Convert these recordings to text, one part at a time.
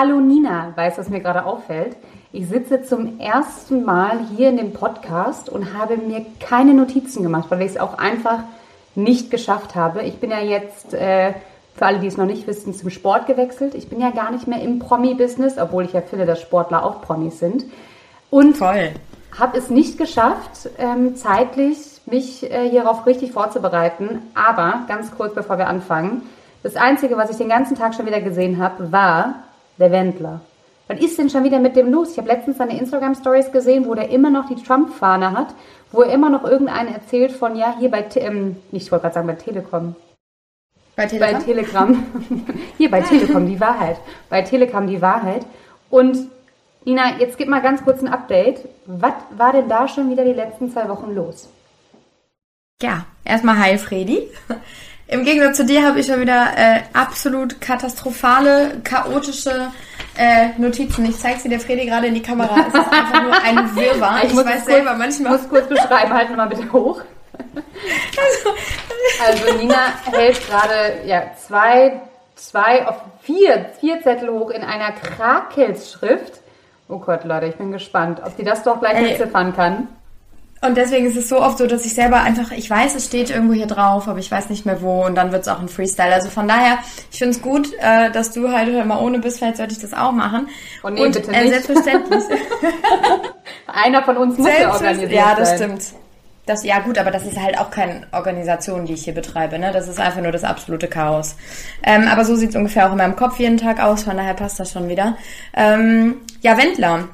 Hallo Nina, weißt du, was mir gerade auffällt? Ich sitze zum ersten Mal hier in dem Podcast und habe mir keine Notizen gemacht, weil ich es auch einfach nicht geschafft habe. Ich bin ja jetzt, äh, für alle, die es noch nicht wissen, zum Sport gewechselt. Ich bin ja gar nicht mehr im Promi-Business, obwohl ich ja finde, dass Sportler auch Promis sind. Und habe es nicht geschafft, ähm, zeitlich mich äh, hierauf richtig vorzubereiten. Aber ganz kurz, bevor wir anfangen, das Einzige, was ich den ganzen Tag schon wieder gesehen habe, war der Wendler. Was ist denn schon wieder mit dem los? Ich habe letztens seine Instagram-Stories gesehen, wo der immer noch die Trump-Fahne hat, wo er immer noch irgendeinen erzählt von, ja, hier bei, ähm, ich wollte gerade sagen, bei Telekom. Bei Telegram? Bei Telegram. hier bei Telekom, die Wahrheit. Bei Telekom, die Wahrheit. Und Nina, jetzt gib mal ganz kurz ein Update. Was war denn da schon wieder die letzten zwei Wochen los? Ja, erstmal hi Fredi. Im Gegensatz zu dir habe ich schon wieder äh, absolut katastrophale, chaotische äh, Notizen. Ich zeige sie der Fredi gerade in die Kamera. Es ist einfach nur ein Wirrwarr. Ich, ich weiß selber manchmal. Ich muss kurz beschreiben, halt nochmal bitte hoch. Also, also Nina hält gerade ja, zwei, zwei auf vier, vier Zettel hoch in einer Krakelsschrift. Oh Gott, Leute, ich bin gespannt, ob sie das doch gleich entziffern kann. Und deswegen ist es so oft so, dass ich selber einfach, ich weiß, es steht irgendwo hier drauf, aber ich weiß nicht mehr wo und dann wird es auch ein Freestyle. Also von daher, ich finde es gut, äh, dass du halt mal ohne bist, vielleicht sollte ich das auch machen. Oh nee, und bitte äh, nicht. selbstverständlich. Einer von uns muss ja organisieren. Ja, das sein. stimmt. Das, ja gut, aber das ist halt auch keine Organisation, die ich hier betreibe. Ne? Das ist einfach nur das absolute Chaos. Ähm, aber so sieht es ungefähr auch in meinem Kopf jeden Tag aus, von daher passt das schon wieder. Ähm, ja, Wendler.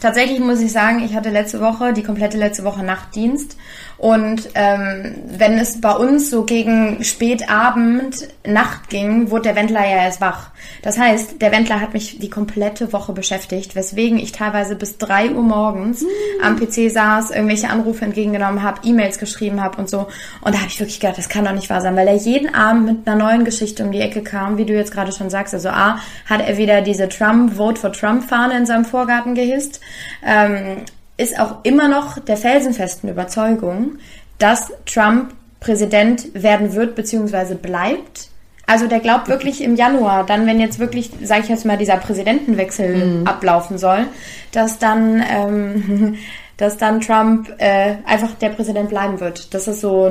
Tatsächlich muss ich sagen, ich hatte letzte Woche, die komplette letzte Woche Nachtdienst und ähm, wenn es bei uns so gegen Spätabend, Nacht ging, wurde der Wendler ja erst wach. Das heißt, der Wendler hat mich die komplette Woche beschäftigt, weswegen ich teilweise bis drei Uhr morgens mhm. am PC saß, irgendwelche Anrufe entgegengenommen habe, E-Mails geschrieben habe und so. Und da habe ich wirklich gedacht, das kann doch nicht wahr sein, weil er jeden Abend mit einer neuen Geschichte um die Ecke kam, wie du jetzt gerade schon sagst. Also A, hat er wieder diese Trump, Vote for Trump-Fahne in seinem Vorgarten gehisst. Ähm, ist auch immer noch der felsenfesten Überzeugung, dass Trump Präsident werden wird bzw. bleibt. Also der glaubt wirklich im Januar, dann wenn jetzt wirklich, sage ich jetzt mal, dieser Präsidentenwechsel mhm. ablaufen soll, dass dann ähm, dass dann Trump äh, einfach der Präsident bleiben wird. Das ist so,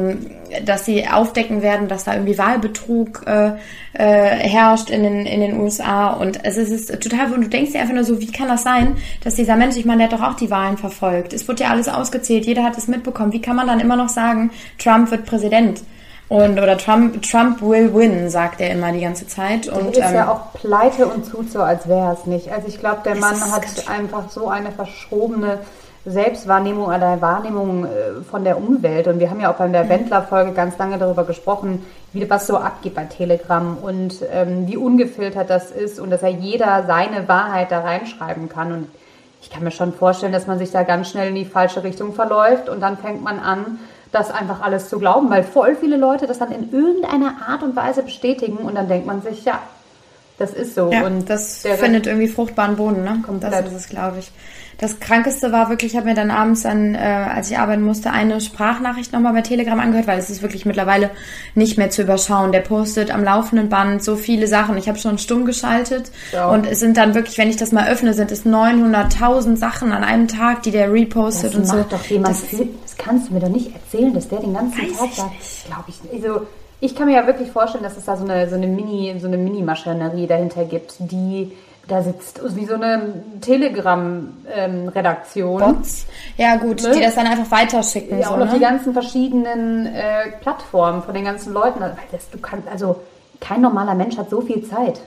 dass sie aufdecken werden, dass da irgendwie Wahlbetrug äh, äh, herrscht in den, in den USA. Und es ist, es ist total, und du denkst dir einfach nur so, wie kann das sein, dass dieser Mensch, ich meine, der hat doch auch die Wahlen verfolgt. Es wurde ja alles ausgezählt, jeder hat es mitbekommen. Wie kann man dann immer noch sagen, Trump wird Präsident? Und oder Trump, Trump will win, sagt er immer die ganze Zeit. Und der ist ähm, ja auch pleite und tut so, als wäre es nicht. Also ich glaube, der Mann hat einfach so eine verschobene Selbstwahrnehmung oder Wahrnehmung äh, von der Umwelt. Und wir haben ja auch bei der Wendler-Folge ganz lange darüber gesprochen, wie was so abgeht bei Telegram und ähm, wie ungefiltert das ist und dass ja jeder seine Wahrheit da reinschreiben kann. Und ich kann mir schon vorstellen, dass man sich da ganz schnell in die falsche Richtung verläuft und dann fängt man an, das einfach alles zu glauben, weil voll viele Leute das dann in irgendeiner Art und Weise bestätigen und dann denkt man sich, ja, das ist so. Ja, und das findet irgendwie fruchtbaren Boden, ne? Komplett. Das ist es, glaube ich. Das Krankeste war wirklich, ich habe mir dann abends dann, äh, als ich arbeiten musste, eine Sprachnachricht nochmal bei Telegram angehört, weil es ist wirklich mittlerweile nicht mehr zu überschauen. Der postet am laufenden Band so viele Sachen. Ich habe schon stumm geschaltet ja. und es sind dann wirklich, wenn ich das mal öffne, sind es 900.000 Sachen an einem Tag, die der repostet das und so. Doch jemand das, das kannst du mir doch nicht erzählen, dass der den ganzen Tag da, glaube ich, also ich kann mir ja wirklich vorstellen, dass es da so eine, so eine Mini, so eine Mini-Maschinerie dahinter gibt, die da sitzt wie so eine Telegram-Redaktion. Ähm? Ja, gut, ne? die das dann einfach weiterschicken. Ja, so, und auf ne? die ganzen verschiedenen äh, Plattformen von den ganzen Leuten. Das, du kannst, also kein normaler Mensch hat so viel Zeit.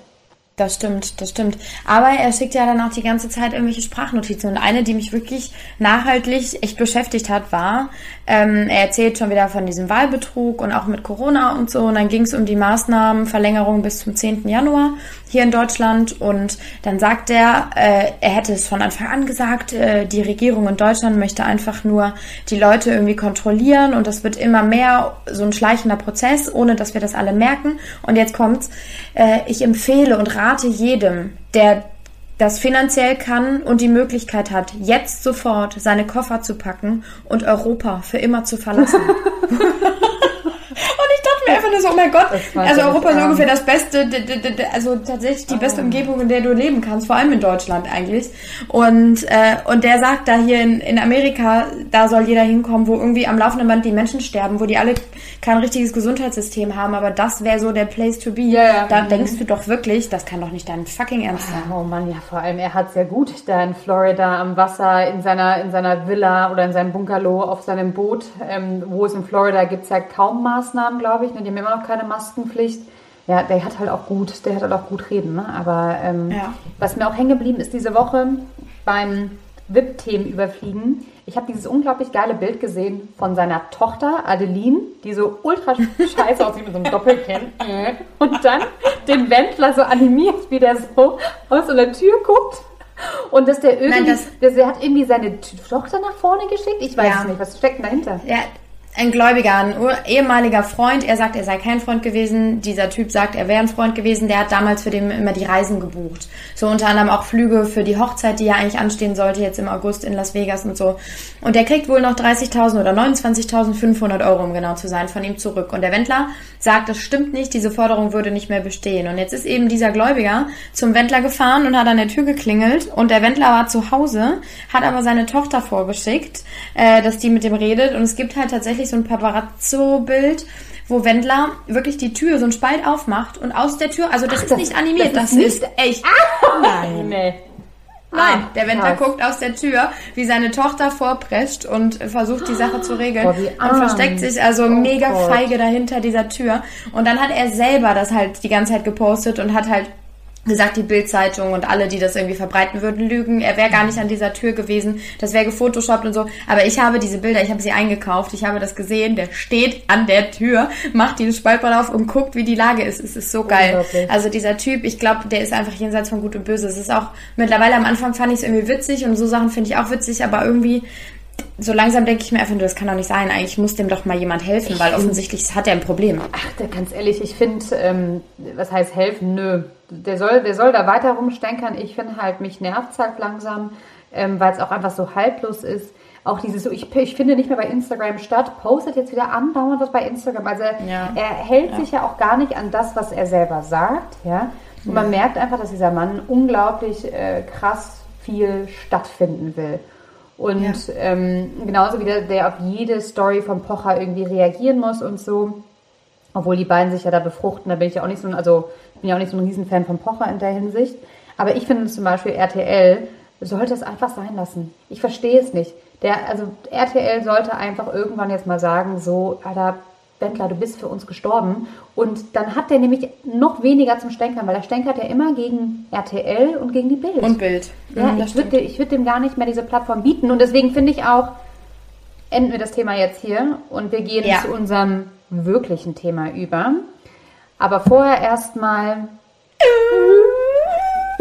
Das stimmt, das stimmt. Aber er schickt ja dann auch die ganze Zeit irgendwelche Sprachnotizen. Und eine, die mich wirklich nachhaltig echt beschäftigt hat, war, ähm, er erzählt schon wieder von diesem Wahlbetrug und auch mit Corona und so. Und dann ging es um die Maßnahmenverlängerung bis zum 10. Januar hier in Deutschland. Und dann sagt er, äh, er hätte es von Anfang an gesagt, äh, die Regierung in Deutschland möchte einfach nur die Leute irgendwie kontrollieren. Und das wird immer mehr so ein schleichender Prozess, ohne dass wir das alle merken. Und jetzt kommt's. Äh, ich empfehle und rate rate jedem, der das finanziell kann und die Möglichkeit hat, jetzt sofort seine Koffer zu packen und Europa für immer zu verlassen. nur so, oh mein Gott, Das also Europa ist ungefähr das Beste, also tatsächlich die beste Umgebung, in der du leben kannst, vor allem in Deutschland eigentlich. Und, äh, und der sagt da hier in, in Amerika, da soll jeder hinkommen, wo irgendwie am laufenden Band die Menschen sterben, wo die alle kein richtiges Gesundheitssystem haben, aber das wäre so der Place to be. Ja, ja. Da Mhm. denkst du doch wirklich, das kann doch nicht dein fucking Ernst sein. Oh Mann, ja, vor allem, er hat es ja gut da in Florida am Wasser, in seiner, in seiner Villa oder in seinem Bungalow auf seinem Boot. Ähm, wo es in Florida gibt es ja kaum Maßnahmen, glaube ich. Ne? Die haben immer noch keine Maskenpflicht. Ja, der hat halt auch gut, der hat halt auch gut reden. Ne? Aber ähm, Ja. was mir auch hängen geblieben ist diese Woche beim VIP-Themen überfliegen. Ich habe dieses unglaublich geile Bild gesehen von seiner Tochter Adeline, die so ultra scheiße aussieht mit so einem Doppelkinn. Und dann den Wendler so animiert, wie der so aus so einer Tür guckt. Und dass der irgendwie, das- dass der hat irgendwie seine Tochter nach vorne geschickt. Ich weiß Ja. es nicht, was steckt denn dahinter? Ja, ein Gläubiger, ein ehemaliger Freund. Er sagt, er sei kein Freund gewesen. Dieser Typ sagt, er wäre ein Freund gewesen. Der hat damals für den immer die Reisen gebucht. So unter anderem auch Flüge für die Hochzeit, die ja eigentlich anstehen sollte, jetzt im August in Las Vegas und so. Und der kriegt wohl noch 30.000 oder 29.500 Euro, um genau zu sein, von ihm zurück. Und der Wendler sagt, das stimmt nicht, diese Forderung würde nicht mehr bestehen. Und jetzt ist eben dieser Gläubiger zum Wendler gefahren und hat an der Tür geklingelt. Und der Wendler war zu Hause, hat aber seine Tochter vorgeschickt, äh, dass die mit dem redet. Und es gibt halt tatsächlich so ein Paparazzo-Bild, wo Wendler wirklich die Tür, so ein Spalt aufmacht und aus der Tür, also das ist das- nicht animiert, das das, ist ist echt. Nein. Nee. Nein, Ah, der Wendler krass. guckt aus der Tür, wie seine Tochter vorprescht und versucht die Sache zu regeln wie und versteckt sich also Oh mega Gott. feige dahinter dieser Tür. Und dann hat er selber das halt die ganze Zeit gepostet und hat halt gesagt, die Bildzeitung und alle, die das irgendwie verbreiten würden, lügen. Er wäre gar nicht an dieser Tür gewesen. Das wäre gefotoshoppt und so. Aber ich habe diese Bilder, ich habe sie eingekauft, ich habe das gesehen. Der steht an der Tür, macht dieses Spaltband auf und guckt, wie die Lage ist. Es ist so geil. Also dieser Typ, ich glaube, der ist einfach jenseits von Gut und Böse. Es ist auch mittlerweile am Anfang fand ich es irgendwie witzig und so Sachen finde ich auch witzig, aber irgendwie so langsam denke ich mir einfach nur, das kann doch nicht sein. Eigentlich muss dem doch mal jemand helfen, weil offensichtlich hat er ein Problem. Ach, da ganz ehrlich, ich finde, ähm, was heißt helfen? Nö. Der soll, der soll da weiter rumstenkern. Ich finde halt, mich nervt halt langsam, ähm, weil es auch einfach so haltlos ist. Auch dieses so, ich, ich finde nicht mehr bei Instagram statt, postet jetzt wieder andauernd was bei Instagram. Also Ja. er hält sich ja auch gar nicht an das, was er selber sagt, ja. Und man merkt einfach, dass dieser Mann unglaublich äh, krass viel stattfinden will. Und Ja. ähm, genauso wie der, der auf jede Story von Pocher irgendwie reagieren muss und so. Obwohl die beiden sich ja da befruchten, da bin ich ja auch nicht so ein, also ich bin ja auch nicht so ein Riesenfan von Pocher in der Hinsicht. Aber ich finde zum Beispiel RTL sollte es einfach sein lassen. Ich verstehe es nicht. Der, also RTL sollte einfach irgendwann jetzt mal sagen, so, Alter, Bentler, du bist für uns gestorben. Und dann hat der nämlich noch weniger zum Stänkern, weil er stänkert ja immer gegen RTL und gegen die Bild. Und Bild. Ja, Mhm, ich würde würd dem gar nicht mehr diese Plattform bieten. Und deswegen finde ich auch, enden wir das Thema jetzt hier und wir gehen Ja. zu unserem wirklichen Thema über. Aber vorher erstmal.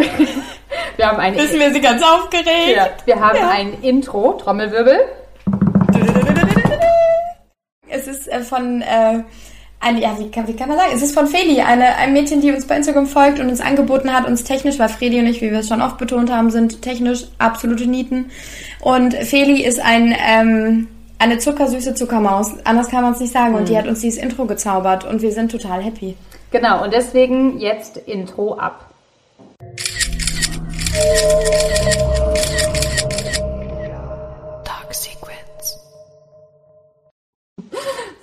wir haben ein, Wissen wir sie ganz aufgeregt. ja, wir haben Ja. ein Intro, Trommelwirbel. Von äh, eine, ja, wie kann, wie kann man sagen? Es ist von Feli, eine, ein Mädchen, die uns bei Instagram folgt und uns angeboten hat, uns technisch, weil Fredi und ich, wie wir es schon oft betont haben, sind technisch absolute Nieten. Und Feli ist ein, ähm, eine zuckersüße Zuckermaus. Anders kann man es nicht sagen. Und die hat uns dieses Intro gezaubert und wir sind total happy. Genau, und deswegen jetzt Intro ab.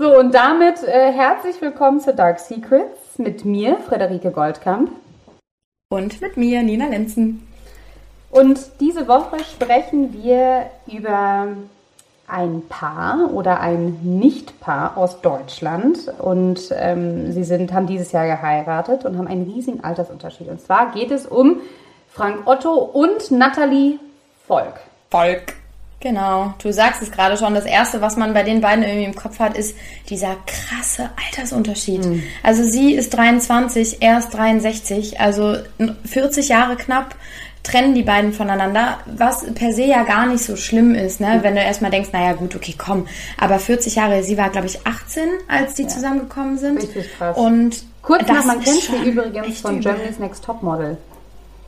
So, und damit äh, herzlich willkommen zu Dark Secrets mit mir, Frederike Goldkamp. Und mit mir, Nina Lenzen. Und diese Woche sprechen wir über ein Paar oder ein Nichtpaar aus Deutschland. Und ähm, sie sind, haben dieses Jahr geheiratet und haben einen riesigen Altersunterschied. Und zwar geht es um Frank Otto und Nathalie Volk. Volk. Genau, du sagst es gerade schon. Das erste, was man bei den beiden irgendwie im Kopf hat, ist dieser krasse Altersunterschied. Also sie ist 23, er ist 63, also 40 Jahre knapp trennen die beiden voneinander, was per se ja gar nicht so schlimm ist, ne? Wenn du erstmal denkst, naja gut, okay, komm. Aber 40 Jahre, sie war, glaube ich, 18, als die zusammengekommen sind. Richtig krass. Und Kurz nach, man kennt sie übrigens von. Germany's Next Topmodel.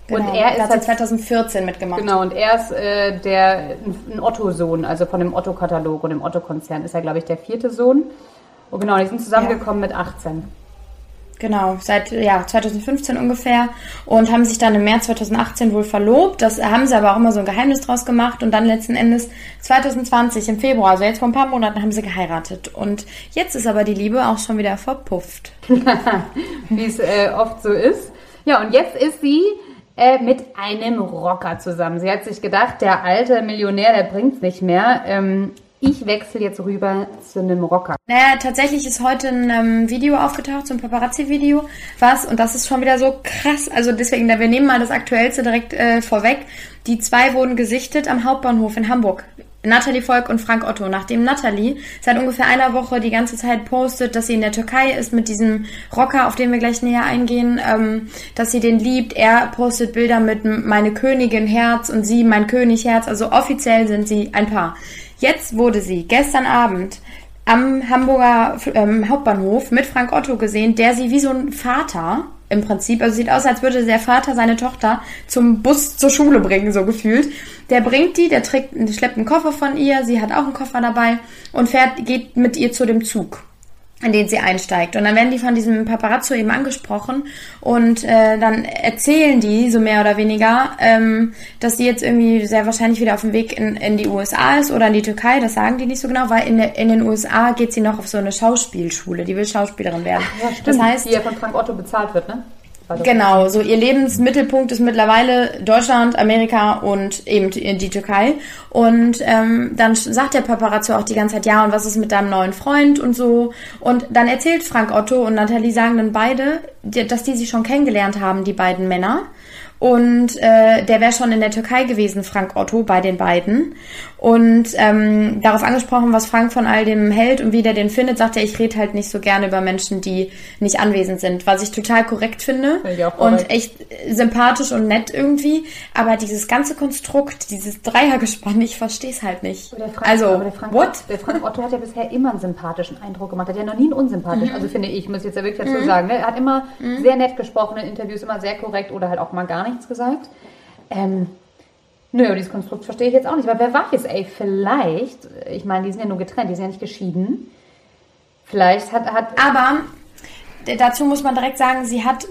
Genau, Und er ist hat sie halt 2014 mitgemacht. Genau, und er ist äh, der, ein Otto-Sohn, also von dem Otto-Katalog und dem Otto-Konzern ist er, glaube ich, der vierte Sohn. Oh genau, die sind zusammengekommen ja. mit 18. Genau, seit ja, 2015 ungefähr und haben sich dann im März 2018 wohl verlobt. Das haben sie aber auch immer so ein Geheimnis draus gemacht und dann letzten Endes 2020 im Februar, also jetzt vor ein paar Monaten, haben sie geheiratet. Und jetzt ist aber die Liebe auch schon wieder verpufft. Wie es äh, oft so ist. Ja, und jetzt ist sie äh, mit einem Rocker zusammen. Sie hat sich gedacht, der alte Millionär, der bringt's nicht mehr. Ähm, ich wechsle jetzt rüber zu einem Rocker. Naja, tatsächlich ist heute ein ähm, Video aufgetaucht, so ein Paparazzi-Video, was, und das ist schon wieder so krass, also deswegen, wir nehmen mal das Aktuellste direkt äh, vorweg. Die zwei wurden gesichtet am Hauptbahnhof in Hamburg. Nathalie Volk und Frank Otto. Nachdem Nathalie seit ungefähr einer Woche die ganze Zeit postet, dass sie in der Türkei ist mit diesem Rocker, auf den wir gleich näher eingehen, ähm, dass sie den liebt. Er postet Bilder mit meine Königin Herz und sie mein König Herz. Also offiziell sind sie ein Paar. Jetzt wurde sie gestern Abend am Hamburger ähm, Hauptbahnhof mit Frank Otto gesehen, der sie wie so ein Vater im Prinzip, also sieht aus, als würde der Vater seine Tochter zum Bus zur Schule bringen, so gefühlt. Der bringt die, der trägt, schleppt einen Koffer von ihr, sie hat auch einen Koffer dabei und fährt, geht mit ihr zu dem Zug in den sie einsteigt. Und dann werden die von diesem Paparazzo eben angesprochen und äh, dann erzählen die so mehr oder weniger, ähm, dass sie jetzt irgendwie sehr wahrscheinlich wieder auf dem Weg in, in die USA ist oder in die Türkei. Das sagen die nicht so genau, weil in, in den USA geht sie noch auf so eine Schauspielschule. Die will Schauspielerin werden. Ach, ja, stimmt. Das heißt, die ja von Frank Otto bezahlt wird, ne? Genau, so ihr Lebensmittelpunkt ist mittlerweile Deutschland, Amerika und eben die Türkei. Und ähm, dann sagt der Paparazzo auch die ganze Zeit, ja, und was ist mit deinem neuen Freund und so. Und dann erzählt Frank Otto und Nathalie sagen dann beide, dass die sich schon kennengelernt haben, die beiden Männer. Und äh, der wäre schon in der Türkei gewesen, Frank Otto, bei den beiden. Und ähm, darauf angesprochen, was Frank von all dem hält und wie der den findet, sagt er, ich rede halt nicht so gerne über Menschen, die nicht anwesend sind, was ich total korrekt finde korrekt. und echt sympathisch und nett irgendwie. Aber dieses ganze Konstrukt, dieses Dreiergespann, ich verstehe es halt nicht. Frank, also, der Frank, what? Der Frank Otto hat ja bisher immer einen sympathischen Eindruck gemacht, hat ja noch nie einen unsympathischen, mhm. also finde ich, muss ich jetzt ja wirklich dazu mhm. sagen. Ne? Er hat immer mhm. sehr nett gesprochen in Interviews, immer sehr korrekt oder halt auch mal gar nichts gesagt. Ähm, Nö, dieses Konstrukt verstehe ich jetzt auch nicht. Aber wer weiß, ey, vielleicht, ich meine, die sind ja nur getrennt, die sind ja nicht geschieden. Vielleicht hat, hat. Aber dazu muss man direkt sagen, sie hat,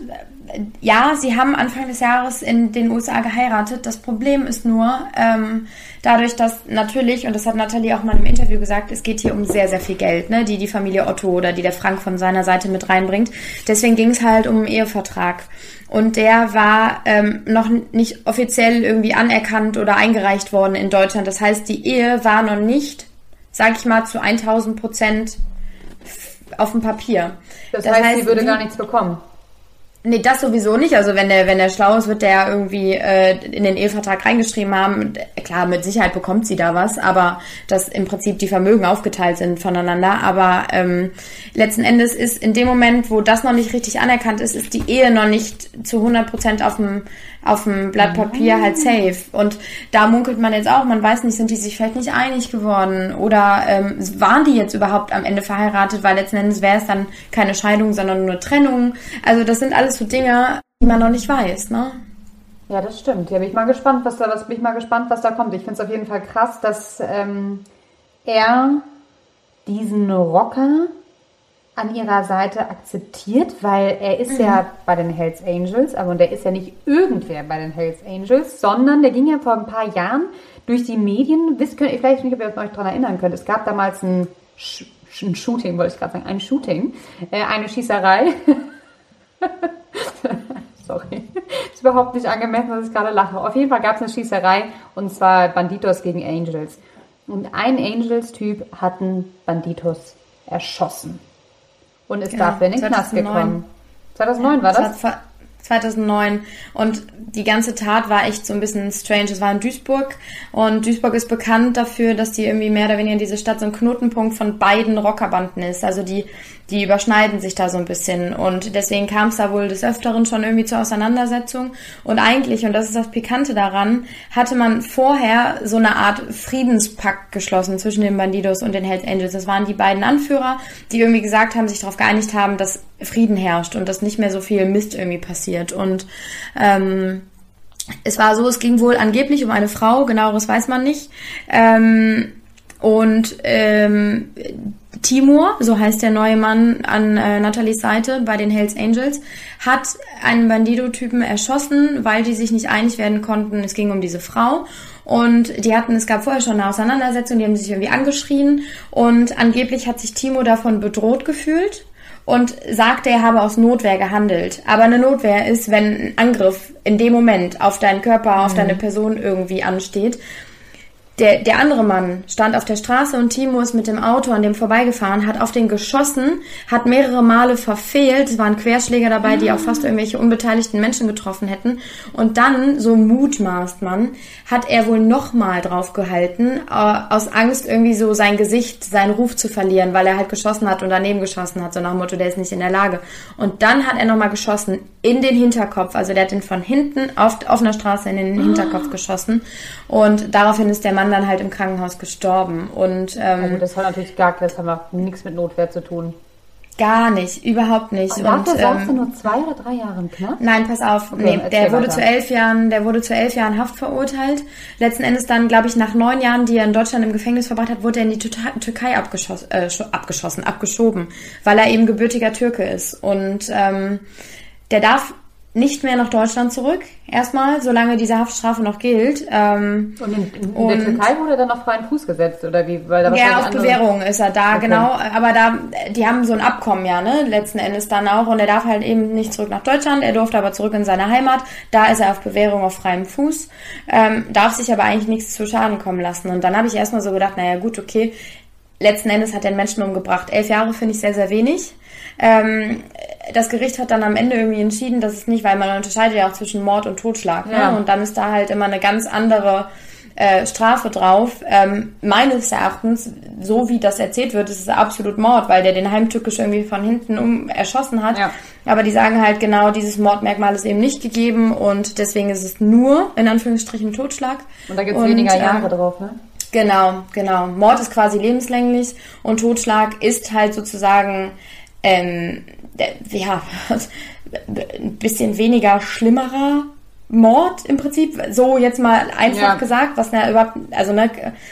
ja, sie haben Anfang des Jahres in den USA geheiratet. Das Problem ist nur, ähm, dadurch, dass natürlich, und das hat Nathalie auch mal im Interview gesagt, es geht hier um sehr, sehr viel Geld, ne, die die Familie Otto oder die der Frank von seiner Seite mit reinbringt. Deswegen ging es halt um einen Ehevertrag. Und der war ähm, noch nicht offiziell irgendwie anerkannt oder eingereicht worden in Deutschland. Das heißt, die Ehe war noch nicht, sag ich mal, zu 1000 Prozent auf dem Papier. Das, das heißt, heißt, sie würde gar nichts bekommen. Nee, das sowieso nicht. Also wenn der, wenn der schlau ist, wird der irgendwie äh, in den Ehevertrag reingeschrieben haben. Klar, mit Sicherheit bekommt sie da was, aber dass im Prinzip die Vermögen aufgeteilt sind voneinander. Aber ähm, letzten Endes ist in dem Moment, wo das noch nicht richtig anerkannt ist, ist die Ehe noch nicht zu 100 Prozent auf dem auf dem Blatt Papier halt safe. Und da munkelt man jetzt auch, man weiß nicht, sind die sich vielleicht nicht einig geworden oder ähm, waren die jetzt überhaupt am Ende verheiratet, weil letzten Endes wäre es dann keine Scheidung, sondern nur Trennung. Also das sind alles so Dinge, die man noch nicht weiß, ne? Ja, das stimmt. Ja, bin ich mal gespannt, was da, was bin ich mal gespannt, was da kommt. Ich finde es auf jeden Fall krass, dass ähm, er diesen Rocker an ihrer Seite akzeptiert, weil er ist mhm. ja bei den Hells Angels, aber und der ist ja nicht irgendwer bei den Hells Angels, sondern der ging ja vor ein paar Jahren durch die Medien, wisst könnt ihr vielleicht nicht, ob ihr euch daran erinnern könnt, es gab damals ein, Sh ein Shooting, wollte ich gerade sagen, ein Shooting, äh, eine Schießerei. Sorry, ist überhaupt nicht angemessen, dass ich gerade lache. Auf jeden Fall gab es eine Schießerei und zwar Banditos gegen Angels. Und ein Angels-Typ hat einen Banditos erschossen und ist genau, dafür in den 2009. Knast gekommen. 2009 war das? das 2009 und die ganze Tat war echt so ein bisschen strange. Es war in Duisburg und Duisburg ist bekannt dafür, dass die irgendwie mehr oder weniger in diese Stadt so ein Knotenpunkt von beiden Rockerbanden ist. Also die die überschneiden sich da so ein bisschen und deswegen kam es da wohl des Öfteren schon irgendwie zur Auseinandersetzung und eigentlich, und das ist das Pikante daran, hatte man vorher so eine Art Friedenspakt geschlossen zwischen den Bandidos und den Hells Angels. Das waren die beiden Anführer, die irgendwie gesagt haben, sich darauf geeinigt haben, dass Frieden herrscht und dass nicht mehr so viel Mist irgendwie passiert und ähm, es war so, es ging wohl angeblich um eine Frau, genaueres weiß man nicht. Ähm, und ähm, Timur, so heißt der neue Mann an äh, Nathalies Seite bei den Hells Angels, hat einen Bandido-Typen erschossen, weil die sich nicht einig werden konnten. Es ging um diese Frau. Und die hatten, es gab vorher schon eine Auseinandersetzung, die haben sich irgendwie angeschrien. Und angeblich hat sich Timo davon bedroht gefühlt und sagte, er habe aus Notwehr gehandelt. Aber eine Notwehr ist, wenn ein Angriff in dem Moment auf deinen Körper, auf mhm. deine Person irgendwie ansteht der, der andere Mann stand auf der Straße und Timo ist mit dem Auto an dem vorbeigefahren, hat auf den geschossen, hat mehrere Male verfehlt. Es waren Querschläger dabei, die auch fast irgendwelche unbeteiligten Menschen getroffen hätten. Und dann, so mutmaßt man, hat er wohl nochmal draufgehalten, äh, aus Angst irgendwie so sein Gesicht, seinen Ruf zu verlieren, weil er halt geschossen hat und daneben geschossen hat, so nach dem Motto, der ist nicht in der Lage. Und dann hat er nochmal geschossen in den Hinterkopf. Also der hat ihn von hinten auf offener Straße in den Hinterkopf geschossen. Und daraufhin ist der Mann Mann dann halt im Krankenhaus gestorben. Und, ähm, ja, gut, das hat natürlich gar das hat nichts mit Notwehr zu tun. Gar nicht, überhaupt nicht. Und und, ähm, nur zwei oder drei Jahre im Knast? Nein, pass auf. Okay, nee, der wurde weiter. zu elf Jahren, der wurde zu elf Jahren Haft verurteilt. Letzten Endes dann, glaube ich, nach neun Jahren, die er in Deutschland im Gefängnis verbracht hat, wurde er in die Türkei abgeschoss, äh, abgeschossen, abgeschoben, weil er eben gebürtiger Türke ist. Und ähm, der darf nicht mehr nach Deutschland zurück, erstmal, solange diese Haftstrafe noch gilt. Ähm, und in, in und, der Türkei wurde er dann auf freien Fuß gesetzt, oder wie? Weil da ja, auf Bewährung ist er da, okay. genau. Aber da, die haben so ein Abkommen ja, ne, letzten Endes dann auch. Und er darf halt eben nicht zurück nach Deutschland, er durfte aber zurück in seine Heimat. Da ist er auf Bewährung auf freiem Fuß, ähm, darf sich aber eigentlich nichts zu Schaden kommen lassen. Und dann habe ich erstmal so gedacht, naja gut, okay, letzten Endes hat er einen Menschen umgebracht. Elf Jahre finde ich sehr, sehr wenig. Ähm, das Gericht hat dann am Ende irgendwie entschieden, dass es nicht, weil man unterscheidet ja auch zwischen Mord und Totschlag. Ne? Ja. Ne? Und dann ist da halt immer eine ganz andere äh, Strafe drauf. Ähm, meines Erachtens, so wie das erzählt wird, ist es absolut Mord, weil der den heimtückisch irgendwie von hinten um erschossen hat. Ja. Aber die sagen halt genau, dieses Mordmerkmal ist eben nicht gegeben und deswegen ist es nur, in Anführungsstrichen, Totschlag. Und da gibt es weniger Jahre äh, drauf, ne? Genau, genau. Mord ist quasi lebenslänglich und Totschlag ist halt sozusagen ähm, ja, ein bisschen weniger schlimmerer Mord im Prinzip, so jetzt mal einfach ja. gesagt, was ne, überhaupt, also ne,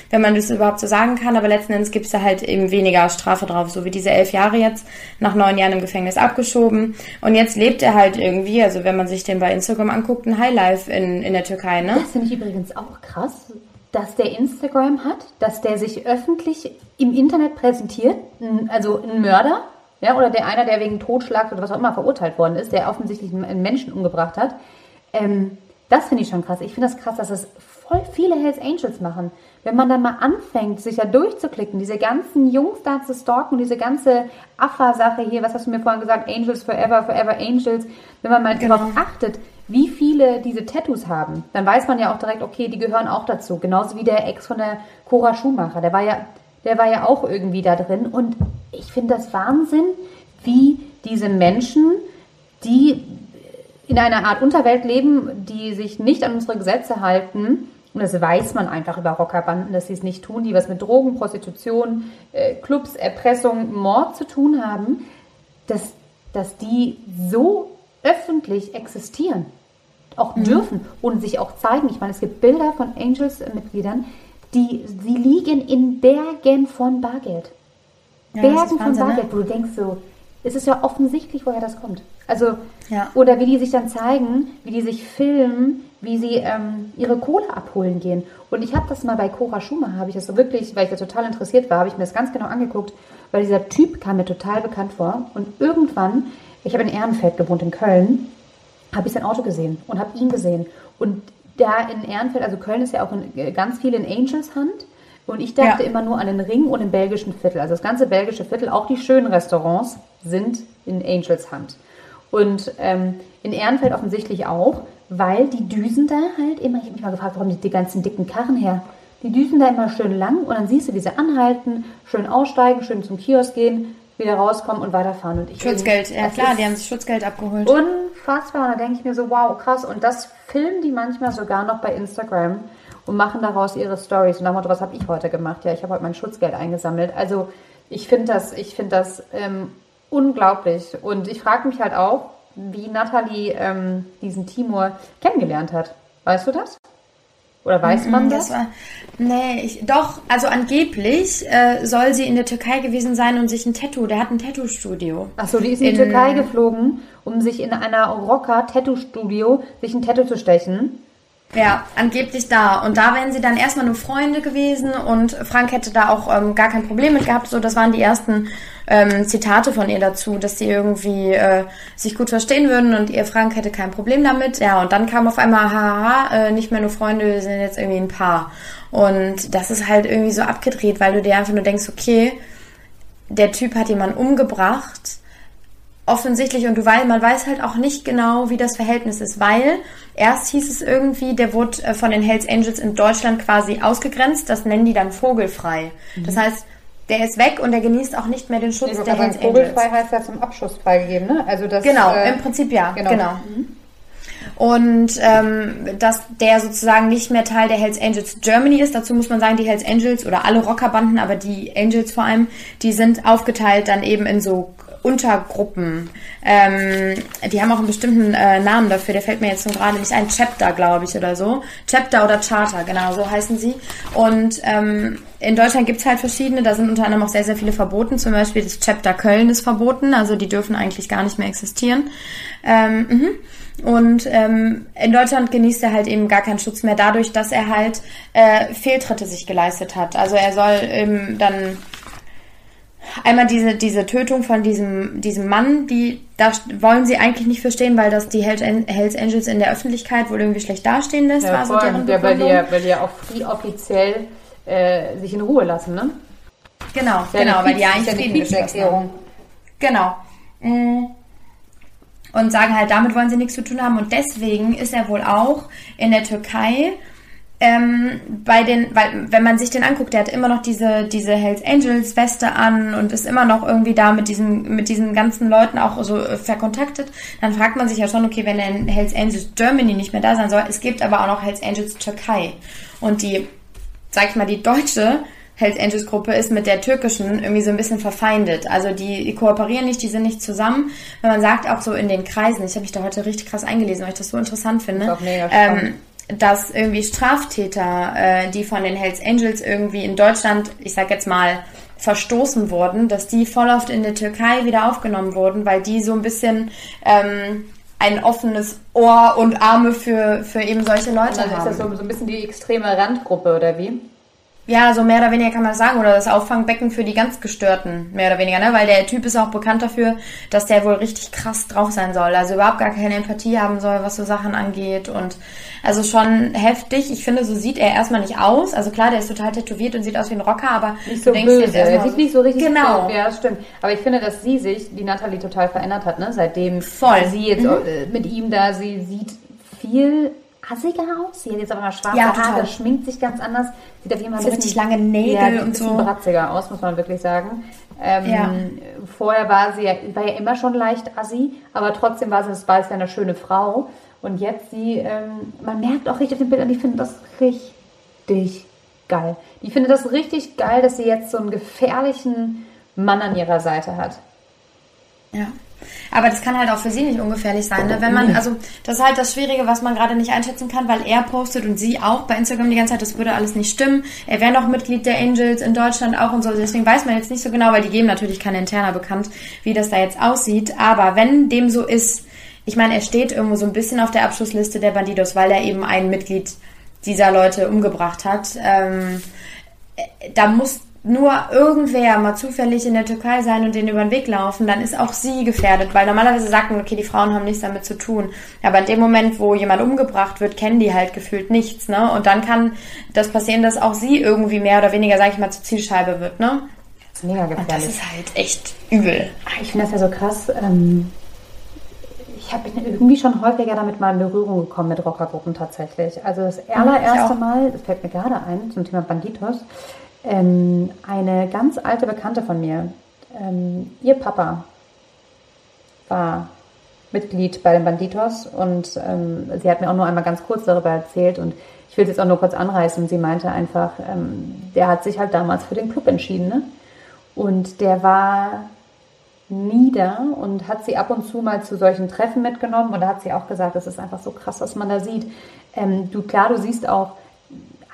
wenn man das überhaupt so sagen kann, aber letzten Endes gibt es da halt eben weniger Strafe drauf, so wie diese elf Jahre jetzt nach neun Jahren im Gefängnis abgeschoben und jetzt lebt er halt irgendwie, also wenn man sich den bei Instagram anguckt, ein Highlife in, in der Türkei, ne? Das finde ich übrigens auch krass, dass der Instagram hat, dass der sich öffentlich im Internet präsentiert, also ein Mörder, ja, oder der einer, der wegen Totschlag oder was auch immer verurteilt worden ist, der offensichtlich einen Menschen umgebracht hat. Ähm, das finde ich schon krass. Ich finde das krass, dass es voll viele Hells Angels machen. Wenn man dann mal anfängt, sich da durchzuklicken, diese ganzen Jungs da zu stalken, diese ganze Affa-Sache hier, was hast du mir vorhin gesagt, Angels Forever, Forever Angels, wenn man mal genau. darauf achtet, wie viele diese Tattoos haben, dann weiß man ja auch direkt, okay, die gehören auch dazu. Genauso wie der Ex von der Cora Schumacher. Der war ja der war ja auch irgendwie da drin. Und ich finde das Wahnsinn, wie diese Menschen, die in einer Art Unterwelt leben, die sich nicht an unsere Gesetze halten, und das weiß man einfach über Rockerbanden, dass sie es nicht tun, die was mit Drogen, Prostitution, äh, Clubs, Erpressung, Mord zu tun haben, dass, dass die so öffentlich existieren, auch mhm. dürfen und sich auch zeigen. Ich meine, es gibt Bilder von Angels-Mitgliedern, die, sie liegen in Bergen von Bargeld. Ja, Bergen von ne? Bargeld, wo du denkst so, es ist ja offensichtlich, woher das kommt. Also, ja. oder wie die sich dann zeigen, wie die sich filmen, wie sie ähm, ihre Kohle abholen gehen. Und ich habe das mal bei Cora Schumacher, habe ich das so wirklich, weil ich da total interessiert war, habe ich mir das ganz genau angeguckt, weil dieser Typ kam mir total bekannt vor. Und irgendwann, ich habe in Ehrenfeld gewohnt, in Köln, habe ich sein Auto gesehen und habe ihn gesehen. Und da in Ehrenfeld, also Köln ist ja auch in, äh, ganz viel in Angels Hand. Und ich dachte ja. immer nur an den Ring und den belgischen Viertel. Also das ganze belgische Viertel, auch die schönen Restaurants, sind in Angels Hand. Und ähm, in Ehrenfeld offensichtlich auch, weil die düsen da halt immer, ich habe mich mal gefragt, warum die, die ganzen dicken Karren her? Die düsen da immer schön lang und dann siehst du diese anhalten, schön aussteigen, schön zum Kiosk gehen, wieder rauskommen und weiterfahren. Und ich Schutzgeld, ja klar, die haben sich Schutzgeld abgeholt. Unfassbar. Und da denke ich mir so, wow, krass. Und das filmen die manchmal sogar noch bei Instagram und machen daraus ihre Stories. Und dann was habe ich heute gemacht? Ja, ich habe heute mein Schutzgeld eingesammelt. Also ich finde das, ich finde das ähm, unglaublich. Und ich frage mich halt auch, wie Nathalie ähm, diesen Timur kennengelernt hat. Weißt du das? Oder weiß man das? das war, nee, ich, doch, also angeblich äh, soll sie in der Türkei gewesen sein und sich ein Tattoo, der hat ein Tattoo-Studio. Achso, die ist in die Türkei geflogen, um sich in einer Rocker-Tattoo-Studio sich ein Tattoo zu stechen. Ja, angeblich da. Und da wären sie dann erstmal nur Freunde gewesen und Frank hätte da auch ähm, gar kein Problem mit gehabt. So, das waren die ersten ähm, Zitate von ihr dazu, dass sie irgendwie äh, sich gut verstehen würden und ihr Frank hätte kein Problem damit. Ja, und dann kam auf einmal, haha, äh, nicht mehr nur Freunde, wir sind jetzt irgendwie ein Paar. Und das ist halt irgendwie so abgedreht, weil du dir einfach nur denkst, okay, der Typ hat jemanden umgebracht offensichtlich und du weißt, man weiß halt auch nicht genau, wie das Verhältnis ist, weil erst hieß es irgendwie, der wurde äh, von den Hells Angels in Deutschland quasi ausgegrenzt, das nennen die dann vogelfrei. Das heißt, der ist weg und der genießt auch nicht mehr den Schutz Ich der Hells Angels. Vogelfrei heißt ja zum Abschuss freigegeben, ne? Also das, Genau, äh, im Prinzip ja, genau. genau. Und ähm, dass der sozusagen nicht mehr Teil der Hells Angels Germany ist. Dazu muss man sagen, die Hells Angels oder alle Rockerbanden, aber die Angels vor allem, die sind aufgeteilt dann eben in so Untergruppen. Ähm, die haben auch einen bestimmten äh, Namen dafür, der fällt mir jetzt nur gerade nicht ein. Chapter, glaube ich, oder so. Chapter oder Charter, genau, so heißen sie. Und ähm, in Deutschland gibt's halt verschiedene, da sind unter anderem auch sehr, sehr viele verboten. Zum Beispiel das Chapter Köln ist verboten, also die dürfen eigentlich gar nicht mehr existieren. Ähm, mhm. Und ähm, in Deutschland genießt er halt eben gar keinen Schutz mehr dadurch, dass er halt äh, Fehltritte sich geleistet hat. Also er soll eben dann einmal diese, diese Tötung von diesem, diesem Mann, die da wollen sie eigentlich nicht verstehen, weil das die Hells, Angels in der Öffentlichkeit wohl irgendwie schlecht dastehen lässt, Ja, war so deren der, weil die ja, weil die ja auch die offiziell äh, sich in Ruhe lassen, ne? Genau, Ja, genau, weil die eigentlich ja Frieden geschlossen haben. Genau. Mm. Und sagen halt, damit wollen sie nichts zu tun haben. Und deswegen ist er wohl auch in der Türkei ähm, bei den, weil wenn man sich den anguckt, der hat immer noch diese, diese Hells Angels Weste an und ist immer noch irgendwie da mit diesen, mit diesen ganzen Leuten auch so äh, verkontaktet, dann fragt man sich ja schon, okay, wenn der in Hells Angels Germany nicht mehr da sein soll, es gibt aber auch noch Hells Angels Türkei. Und die, sag ich mal, die deutsche Hells Angels Gruppe ist mit der türkischen irgendwie so ein bisschen verfeindet. Also die kooperieren nicht, die sind nicht zusammen. Wenn man sagt auch so in den Kreisen, ich habe mich da heute richtig krass eingelesen, weil ich das so interessant finde, Ist auch mega spannend. ähm, dass irgendwie Straftäter, äh, die von den Hells Angels irgendwie in Deutschland, ich sag jetzt mal, verstoßen wurden, dass die voll oft in der Türkei wieder aufgenommen wurden, weil die so ein bisschen ähm, ein offenes Ohr und Arme für, für eben solche Leute dann ist haben. das so, so ein bisschen die extreme Randgruppe, oder wie? Ja, so mehr oder weniger kann man das sagen. Oder das Auffangbecken für die ganz Gestörten, mehr oder weniger, ne? Weil der Typ ist auch bekannt dafür, dass der wohl richtig krass drauf sein soll. Also überhaupt gar keine Empathie haben soll, was so Sachen angeht. Und also schon heftig. Ich finde, so sieht er erstmal nicht aus. Also klar, der ist total tätowiert und sieht aus wie ein Rocker, aber Nicht so du denkst jetzt böse. erstmal Er sieht nicht so richtig Genau. böse. Ja, stimmt. Aber ich finde, dass sie sich, die Nathalie, total verändert hat, ne? Seitdem Voll. sie jetzt Mhm. äh, mit ihm da, sie sieht viel assiger aus. Sie hat jetzt aber mal schwarze Ja. Haare, schminkt sich ganz anders. Sieht auf jeden Fall So ein richtig bisschen- lange Nägel ja, und so. bratziger aus, muss man wirklich sagen. Ähm, Ja. Vorher war sie ja, war ja immer schon leicht assi, aber trotzdem war sie, war sie eine schöne Frau. Und jetzt sie, ähm, man merkt auch richtig auf den Bildern, die finden das richtig geil. Die finden das richtig geil, dass sie jetzt so einen gefährlichen Mann an ihrer Seite hat. Ja. Aber das kann halt auch für sie nicht ungefährlich sein, ne? Wenn man, also, das ist halt das Schwierige, was man gerade nicht einschätzen kann, weil er postet und sie auch bei Instagram die ganze Zeit, das würde alles nicht stimmen. Er wäre noch Mitglied der Angels in Deutschland auch und so. Deswegen weiß man jetzt nicht so genau, weil die geben natürlich keine interner bekannt, wie das da jetzt aussieht. Aber wenn dem so ist, ich meine, er steht irgendwo so ein bisschen auf der Abschlussliste der Bandidos, weil er eben ein Mitglied dieser Leute umgebracht hat. Ähm, da muss nur irgendwer mal zufällig in der Türkei sein und den über den Weg laufen, dann ist auch sie gefährdet, weil normalerweise sagt man, okay, die Frauen haben nichts damit zu tun. Aber in dem Moment, wo jemand umgebracht wird, kennen die halt gefühlt nichts, ne? Und dann kann das passieren, dass auch sie irgendwie mehr oder weniger, sag ich mal, zur Zielscheibe wird, ne? Das ist mega Und das gefährlich. ist halt echt übel. Ah, Ich finde das ja so krass. Ähm, ich habe irgendwie schon häufiger damit mal in Berührung gekommen mit Rockergruppen tatsächlich. Also das allererste. Mal, das fällt mir gerade ein, zum Thema Banditos, ähm, eine ganz alte Bekannte von mir, ähm, ihr Papa war Mitglied bei den Banditos und ähm, sie hat mir auch nur einmal ganz kurz darüber erzählt und ich will es jetzt auch nur kurz anreißen. Sie meinte einfach, ähm, der hat sich halt damals für den Club entschieden, ne? Und der war nieder und hat sie ab und zu mal zu solchen Treffen mitgenommen und da hat sie auch gesagt, das ist einfach so krass, was man da sieht. Ähm, du klar, du siehst auch,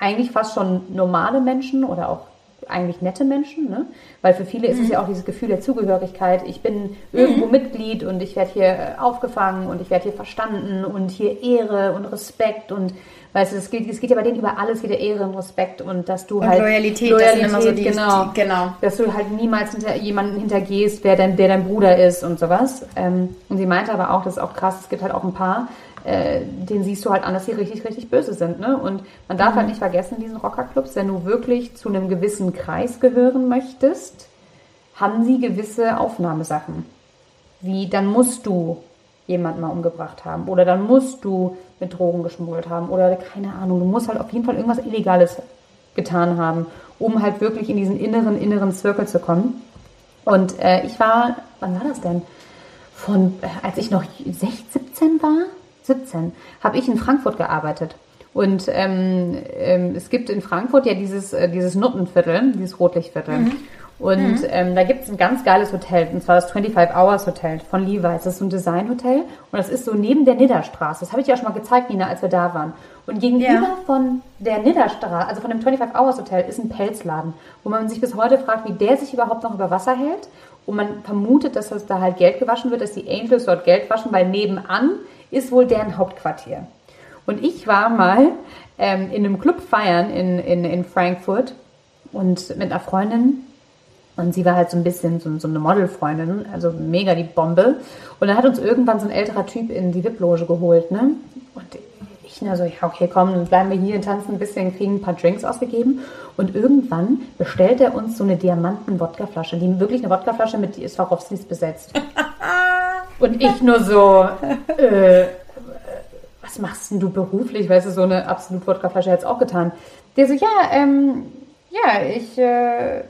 eigentlich fast schon normale Menschen oder auch eigentlich nette Menschen, ne? weil für viele ist es ja auch dieses Gefühl der Zugehörigkeit. Ich bin irgendwo Mitglied und ich werde hier äh, aufgefangen und ich werde hier verstanden und hier Ehre und Respekt und weißt du, es geht, es geht ja bei denen über alles wieder Ehre und Respekt und dass du Und halt Loyalität, Loyalität das sind immer so die, genau, die genau. dass du halt niemals hinter jemanden hintergehst, wer dein, der dein Bruder ist und sowas. Ähm, und sie meinte aber auch, das ist auch krass, es gibt halt auch ein paar, äh, denen siehst du halt an, dass sie richtig, richtig böse sind. Ne? Und man darf halt nicht vergessen, in diesen Rockerclubs, wenn du wirklich zu einem gewissen Kreis gehören möchtest, haben sie gewisse Aufnahmesachen. Wie, dann musst du jemanden mal umgebracht haben oder dann musst du mit Drogen geschmuggelt haben oder keine Ahnung, du musst halt auf jeden Fall irgendwas Illegales getan haben, um halt wirklich in diesen inneren, inneren Zirkel zu kommen. Und äh, ich war, wann war das denn? Von, äh, als ich noch 16, 17 war, 17, habe ich in Frankfurt gearbeitet. Und ähm, ähm, es gibt in Frankfurt ja dieses, äh, dieses Nuttenviertel, dieses Rotlichtviertel. Und ähm, da gibt es ein ganz geiles Hotel, und zwar das 25 Hours Hotel von Levi's. Das ist so ein Designhotel und das ist so neben der Nidderstraße. Das habe ich auch schon mal gezeigt, Nina, als wir da waren. Und gegenüber Ja. von der Nidderstraße, also von dem 25 Hours Hotel, ist ein Pelzladen, wo man sich bis heute fragt, wie der sich überhaupt noch über Wasser hält. Und man vermutet, dass das da halt Geld gewaschen wird, dass die Angels dort Geld waschen, weil nebenan ist wohl deren Hauptquartier. Und ich war mal ähm, in einem Club feiern in, in, in Frankfurt und mit einer Freundin. Und sie war halt so ein bisschen so, so eine Modelfreundin, also mega die Bombe. Und dann hat uns irgendwann so ein älterer Typ in die VIP-Loge geholt, ne? Und ich na so, ja, okay, komm, dann bleiben wir hier, tanzen ein bisschen, kriegen ein paar Drinks ausgegeben. Und irgendwann bestellt er uns so eine Diamanten-Wodkaflasche, die wirklich eine Wodkaflasche mit Swarovskis besetzt. Und ich nur so, äh, was machst denn du beruflich? Weißt du, so eine absolut Wodkaflasche hätte es auch getan. Der so, ja, ähm, ja, ich, äh,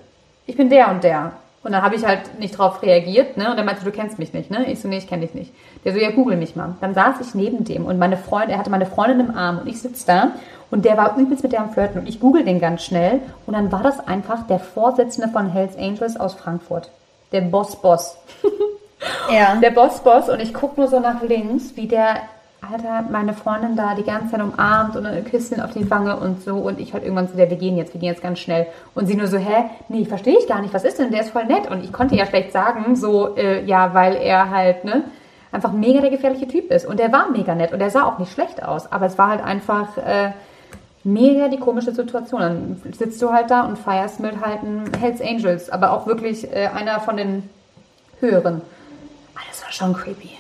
ich bin der und der. Und dann habe ich halt nicht drauf reagiert, ne? Und er meinte, du kennst mich nicht, ne? Ich so, nee, ich kenne dich nicht. Der so, ja, google mich mal. Dann saß ich neben dem und meine Freundin, er hatte meine Freundin im Arm und ich sitze da und der war übelst mit der am Flirten und ich google den ganz schnell und dann war das einfach der Vorsitzende von Hells Angels aus Frankfurt. Der Boss-Boss. Ja. Der Boss-Boss und ich gucke nur so nach links, wie der, Alter, meine Freundin da die ganze Zeit umarmt und ein Küsschen auf die Wange und so und ich halt irgendwann so, der, wir gehen jetzt, wir gehen jetzt ganz schnell. Und sie nur so, hä, nee, verstehe ich gar nicht, was ist denn, der ist voll nett. Und ich konnte ja schlecht sagen, so, äh, ja, weil er halt, ne, einfach mega der gefährliche Typ ist. Und der war mega nett und der sah auch nicht schlecht aus, aber es war halt einfach, äh, mega die komische Situation. Dann sitzt du halt da und feierst mit halt einem Hells Angels, aber auch wirklich äh, einer von den höheren. War schon creepy.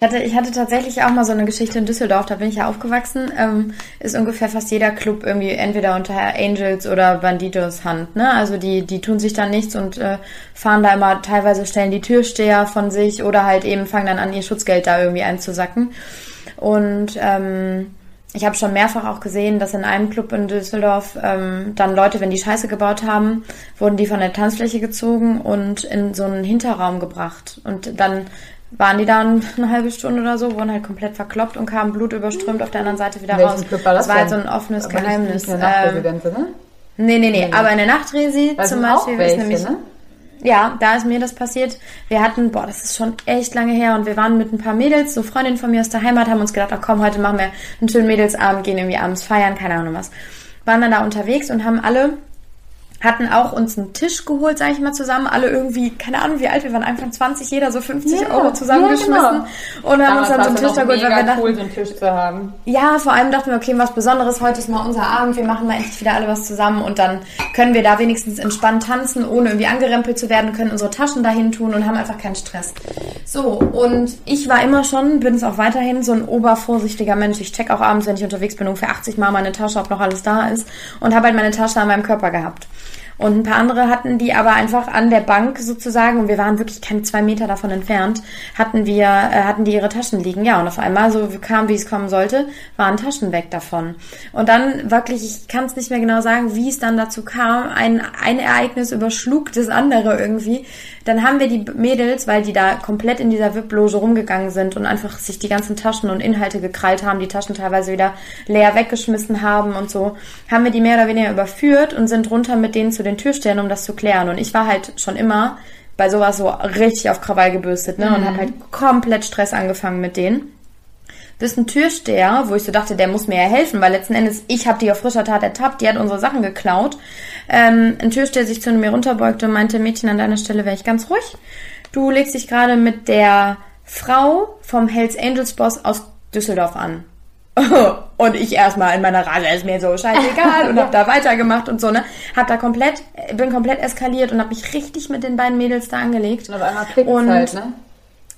Ich hatte, ich hatte tatsächlich auch mal so eine Geschichte in Düsseldorf, da bin ich ja aufgewachsen. Ähm, ist ungefähr fast jeder Club irgendwie entweder unter Angels oder Banditos Hand. Ne? Also die, die tun sich dann nichts und äh, fahren da immer teilweise stellen die Türsteher von sich oder halt eben fangen dann an, ihr Schutzgeld da irgendwie einzusacken. Und ähm, ich habe schon mehrfach auch gesehen, dass in einem Club in Düsseldorf ähm, dann Leute, wenn die Scheiße gebaut haben, wurden die von der Tanzfläche gezogen und in so einen Hinterraum gebracht. Und dann waren die dann eine halbe Stunde oder so, wurden halt komplett verkloppt und kamen blutüberströmt auf der anderen Seite wieder Welchen raus. Club war das war halt so ein offenes Aber nicht- Geheimnis. Nicht eine Ähm, ne? nee, nee, nee, aber in der Nachtresi Da zum Beispiel ist nämlich ne? Ja, da ist mir das passiert. Wir hatten, boah, das ist schon echt lange her und wir waren mit ein paar Mädels, so Freundinnen von mir aus der Heimat, haben uns gedacht, ach komm, heute machen wir einen schönen Mädelsabend, gehen irgendwie abends feiern, keine Ahnung was. Waren dann da unterwegs und haben alle hatten auch uns einen Tisch geholt, sage ich mal, zusammen. Alle irgendwie, keine Ahnung, wie alt wir waren, Anfang 20, jeder so 50 Ja, Euro zusammengeschmissen. ja, Und haben uns dann so einen Tisch da geholt, weil wir dachten, cool, so einen Tisch zu haben. ja, vor allem dachten wir, okay, was Besonderes, heute ist mal unser Abend, wir machen mal endlich wieder alle was zusammen und dann können wir da wenigstens entspannt tanzen, ohne irgendwie angerempelt zu werden, können unsere Taschen dahin tun und haben einfach keinen Stress. So, und ich war immer schon, bin es auch weiterhin, so ein obervorsichtiger Mensch. Ich check auch abends, wenn ich unterwegs bin, ungefähr 80 Mal meine Tasche, ob noch alles da ist und habe halt meine Tasche an meinem Körper gehabt. Und ein paar andere hatten die aber einfach an der Bank sozusagen, und wir waren wirklich keine zwei Meter davon entfernt, hatten wir, äh, hatten die ihre Taschen liegen. Ja, und auf einmal, so kam, wie es kommen sollte, waren Taschen weg davon. Und dann wirklich, ich kann es nicht mehr genau sagen, wie es dann dazu kam, ein, ein Ereignis überschlug das andere irgendwie. Dann haben wir die Mädels, weil die da komplett in dieser VIP-Loge rumgegangen sind und einfach sich die ganzen Taschen und Inhalte gekrallt haben, die Taschen teilweise wieder leer weggeschmissen haben und so, haben wir die mehr oder weniger überführt und sind runter mit denen zu den Türstern, um das zu klären. Und ich war halt schon immer bei sowas so richtig auf Krawall gebürstet, ne? Und habe halt komplett Stress angefangen mit denen. bis ein Türsteher, wo ich so dachte, der muss mir ja helfen, weil letzten Endes, ich habe die auf frischer Tat ertappt, die hat unsere Sachen geklaut. Ähm, ein Türsteher sich zu mir runterbeugte und meinte, Mädchen, an deiner Stelle wäre ich ganz ruhig. Du legst dich gerade mit der Frau vom Hells Angels Boss aus Düsseldorf an. und ich erstmal in meiner Rage ist mir so scheißegal und hab da weitergemacht und so, ne? Hab da komplett, bin komplett eskaliert und hab mich richtig mit den beiden Mädels da angelegt. Und auf einmal Und- halt, ne?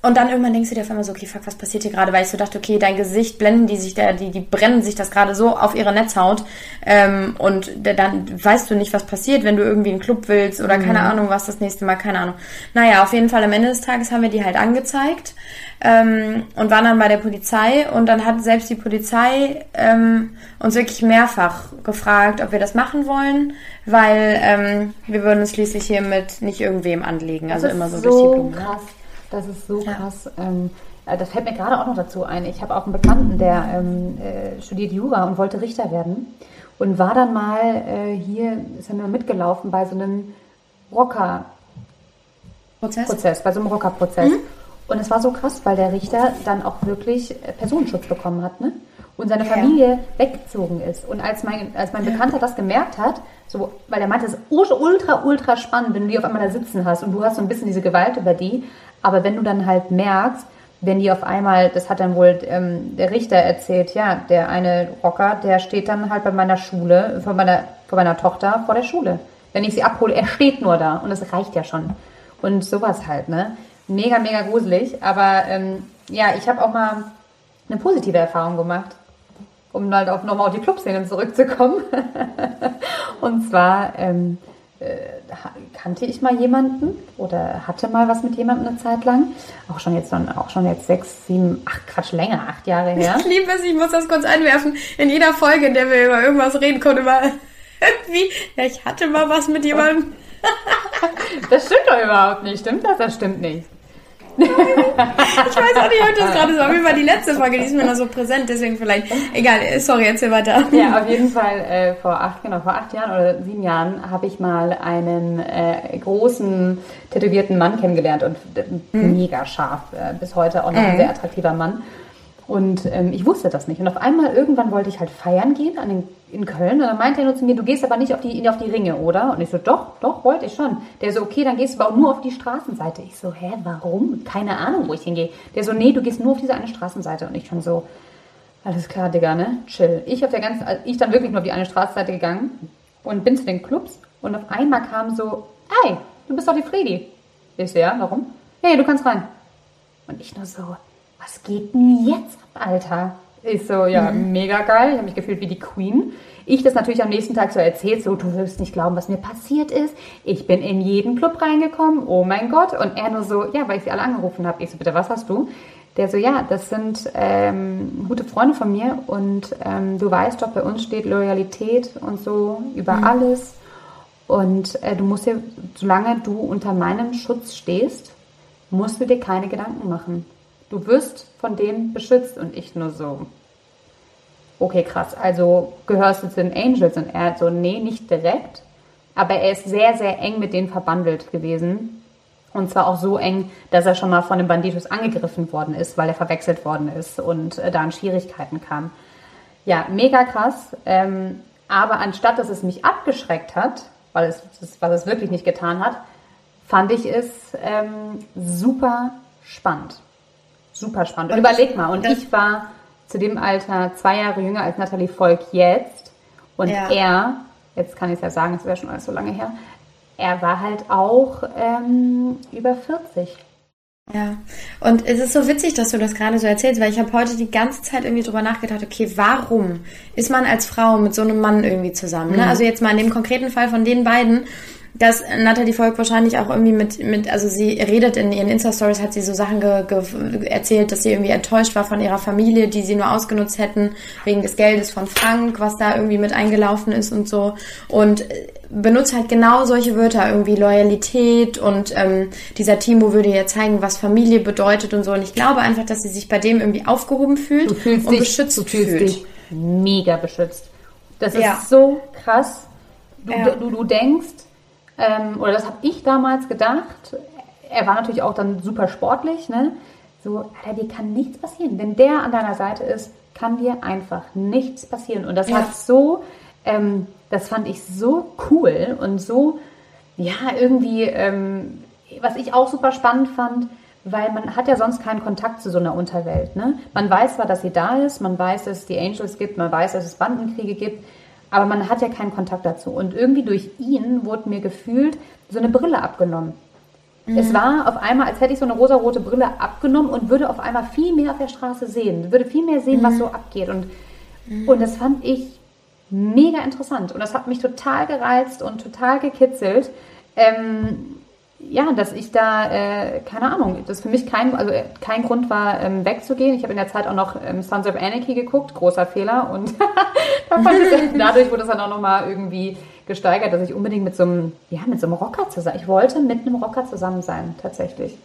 Und dann irgendwann denkst du dir auf einmal so, okay, fuck, was passiert hier gerade? Weil ich so dachte, okay, dein Gesicht blenden die sich da, die, die brennen sich das gerade so auf ihre Netzhaut. Ähm, und da- dann weißt du nicht, was passiert, wenn du irgendwie einen Club willst oder keine Ahnung, was das nächste Mal, keine Ahnung. Naja, auf jeden Fall am Ende des Tages haben wir die halt angezeigt ähm, und waren dann bei der Polizei und dann hat selbst die Polizei ähm, uns wirklich mehrfach gefragt, ob wir das machen wollen, weil ähm, wir würden uns schließlich hier mit nicht irgendwem anlegen, also immer ist so, durch die Blume. krass. Das ist so Ja. krass. Ähm, äh, das fällt mir gerade auch noch dazu ein. Ich habe auch einen Bekannten, der ähm, äh, studiert Jura und wollte Richter werden. Und war dann mal äh, hier, ist er nur mitgelaufen bei so einem Rocker, Prozess? Bei so einem Rockerprozess. Und es war so krass, weil der Richter dann auch wirklich äh, Personenschutz bekommen hat, ne? Und seine Ja. Familie weggezogen ist. Und als mein, als mein Bekannter das gemerkt hat, so, weil er meinte, es ist ultra, ultra spannend, wenn du die auf einmal da sitzen hast und du hast so ein bisschen diese Gewalt über die. Aber wenn du dann halt merkst, wenn die auf einmal, das hat dann wohl ähm, der Richter erzählt, ja, der eine Rocker, der steht dann halt bei meiner Schule, vor meiner, vor meiner Tochter vor der Schule. Wenn ich sie abhole, er steht nur da und das reicht ja schon. Und sowas halt, ne? Mega, mega gruselig. Aber ähm, ja, ich habe auch mal eine positive Erfahrung gemacht, um halt auch nochmal auf die Clubszene zurückzukommen. und zwar ähm, äh, kannte ich mal jemanden oder hatte mal was mit jemandem eine Zeit lang. Auch schon jetzt, auch schon jetzt sechs, sieben, ach Quatsch, länger, acht Jahre her. Ich liebe es, ich muss das kurz einwerfen. In jeder Folge, in der wir über irgendwas reden, kommt immer irgendwie, ja, ich hatte mal was mit jemandem. Das stimmt doch überhaupt nicht, stimmt das? Das stimmt nicht. Ich weiß auch nicht, ob das gerade so war. Jeden Fall die letzte Folge, die ist mir noch so präsent, deswegen vielleicht. Egal, äh, sorry, erzähl weiter. Ja, auf jeden Fall äh, vor acht, genau, vor acht Jahren oder sieben Jahren habe ich mal einen äh, großen tätowierten Mann kennengelernt und äh, mega scharf, äh, bis heute auch noch ein sehr attraktiver Mann. Und ähm, ich wusste das nicht. Und auf einmal irgendwann wollte ich halt feiern gehen an den, in Köln. Und dann meinte er nur zu mir, du gehst aber nicht auf die, auf die Ringe, oder? Und ich so, doch, doch, wollte ich schon. Der so, okay, dann gehst du aber auch nur auf die Straßenseite. Ich so, hä, warum? Keine Ahnung, wo ich hingehe. Der so, nee, du gehst nur auf diese eine Straßenseite. Und ich schon so, alles klar, Digga, ne? Chill. Ich auf der ganzen, also ich dann wirklich nur auf die eine Straßenseite gegangen und bin zu den Clubs und auf einmal kam so, ey, du bist doch die Fredi. Ich so, ja, warum? Hey, du kannst rein. Und ich nur so, was geht denn jetzt ab, Alter? Ich so, ja, mega geil. Ich habe mich gefühlt wie die Queen. Ich das natürlich am nächsten Tag so erzählt, so, du wirst nicht glauben, was mir passiert ist. Ich bin in jeden Club reingekommen, oh mein Gott. Und er nur so, ja, weil ich sie alle angerufen habe. Ich so, bitte, was hast du? Der so, ja, das sind ähm, gute Freunde von mir und ähm, du weißt doch, bei uns steht Loyalität und so über alles. Und äh, du musst dir, solange du unter meinem Schutz stehst, musst du dir keine Gedanken machen. Du wirst von denen beschützt und ich nur so. Okay, krass. Also gehörst du zu den Angels? Und er so, nee, nicht direkt. Aber er ist sehr, sehr eng mit denen verbandelt gewesen. Und zwar auch so eng, dass er schon mal von den Banditos angegriffen worden ist, weil er verwechselt worden ist und äh, da in Schwierigkeiten kam. Ja, mega krass. Ähm, aber anstatt, dass es mich abgeschreckt hat, weil es, was es wirklich nicht getan hat, fand ich es ähm, super spannend. Super spannend. Und überleg mal, und ich war zu dem Alter zwei Jahre jünger als Natalie Volk jetzt. Und Ja. er, jetzt kann ich es ja sagen, es wäre schon alles so lange her, er war halt auch ähm, über 40. Ja, und es ist so witzig, dass du das gerade so erzählst, weil ich habe heute die ganze Zeit irgendwie drüber nachgedacht, okay, warum ist man als Frau mit so einem Mann irgendwie zusammen? Ne? Also jetzt mal in dem konkreten Fall von den beiden, dass Natalie Volk wahrscheinlich auch irgendwie mit, mit also sie redet in ihren Insta-Stories, hat sie so Sachen ge, ge, erzählt, dass sie irgendwie enttäuscht war von ihrer Familie, die sie nur ausgenutzt hätten, wegen des Geldes von Frank, was da irgendwie mit eingelaufen ist und so. Und äh, benutzt halt genau solche Wörter, irgendwie Loyalität und ähm, dieser Timo würde ihr zeigen, was Familie bedeutet und so. Und ich glaube einfach, dass sie sich bei dem irgendwie aufgehoben fühlt und dich, beschützt du fühlst fühlt. dich mega beschützt. Das ist Ja. so krass. Du, Ja. du, du denkst, ähm, oder das habe ich damals gedacht, er war natürlich auch dann super sportlich, ne? so, Alter, dir kann nichts passieren. Wenn der an deiner Seite ist, kann dir einfach nichts passieren. Und das Ja. hat so, ähm, das fand ich so cool und so, ja, irgendwie, ähm, was ich auch super spannend fand, weil man hat ja sonst keinen Kontakt zu so einer Unterwelt. Ne? Man weiß zwar, dass sie da ist, man weiß, dass es die Angels gibt, man weiß, dass es Bandenkriege gibt, aber man hat ja keinen Kontakt dazu. Und irgendwie durch ihn wurde mir gefühlt so eine Brille abgenommen. Es war auf einmal, als hätte ich so eine rosarote Brille abgenommen und würde auf einmal viel mehr auf der Straße sehen. Würde viel mehr sehen, was so abgeht. Und, und das fand ich mega interessant. Und das hat mich total gereizt und total gekitzelt. Ähm, ja, dass ich da, äh, keine Ahnung, das für mich kein, also äh, kein Grund war, ähm, wegzugehen. Ich habe in der Zeit auch noch ähm, Sons of Anarchy geguckt, großer Fehler. Und dadurch wurde es dann auch nochmal irgendwie gesteigert, dass ich unbedingt mit so einem, ja, mit so einem Rocker zusammen, ich wollte mit einem Rocker zusammen sein, tatsächlich.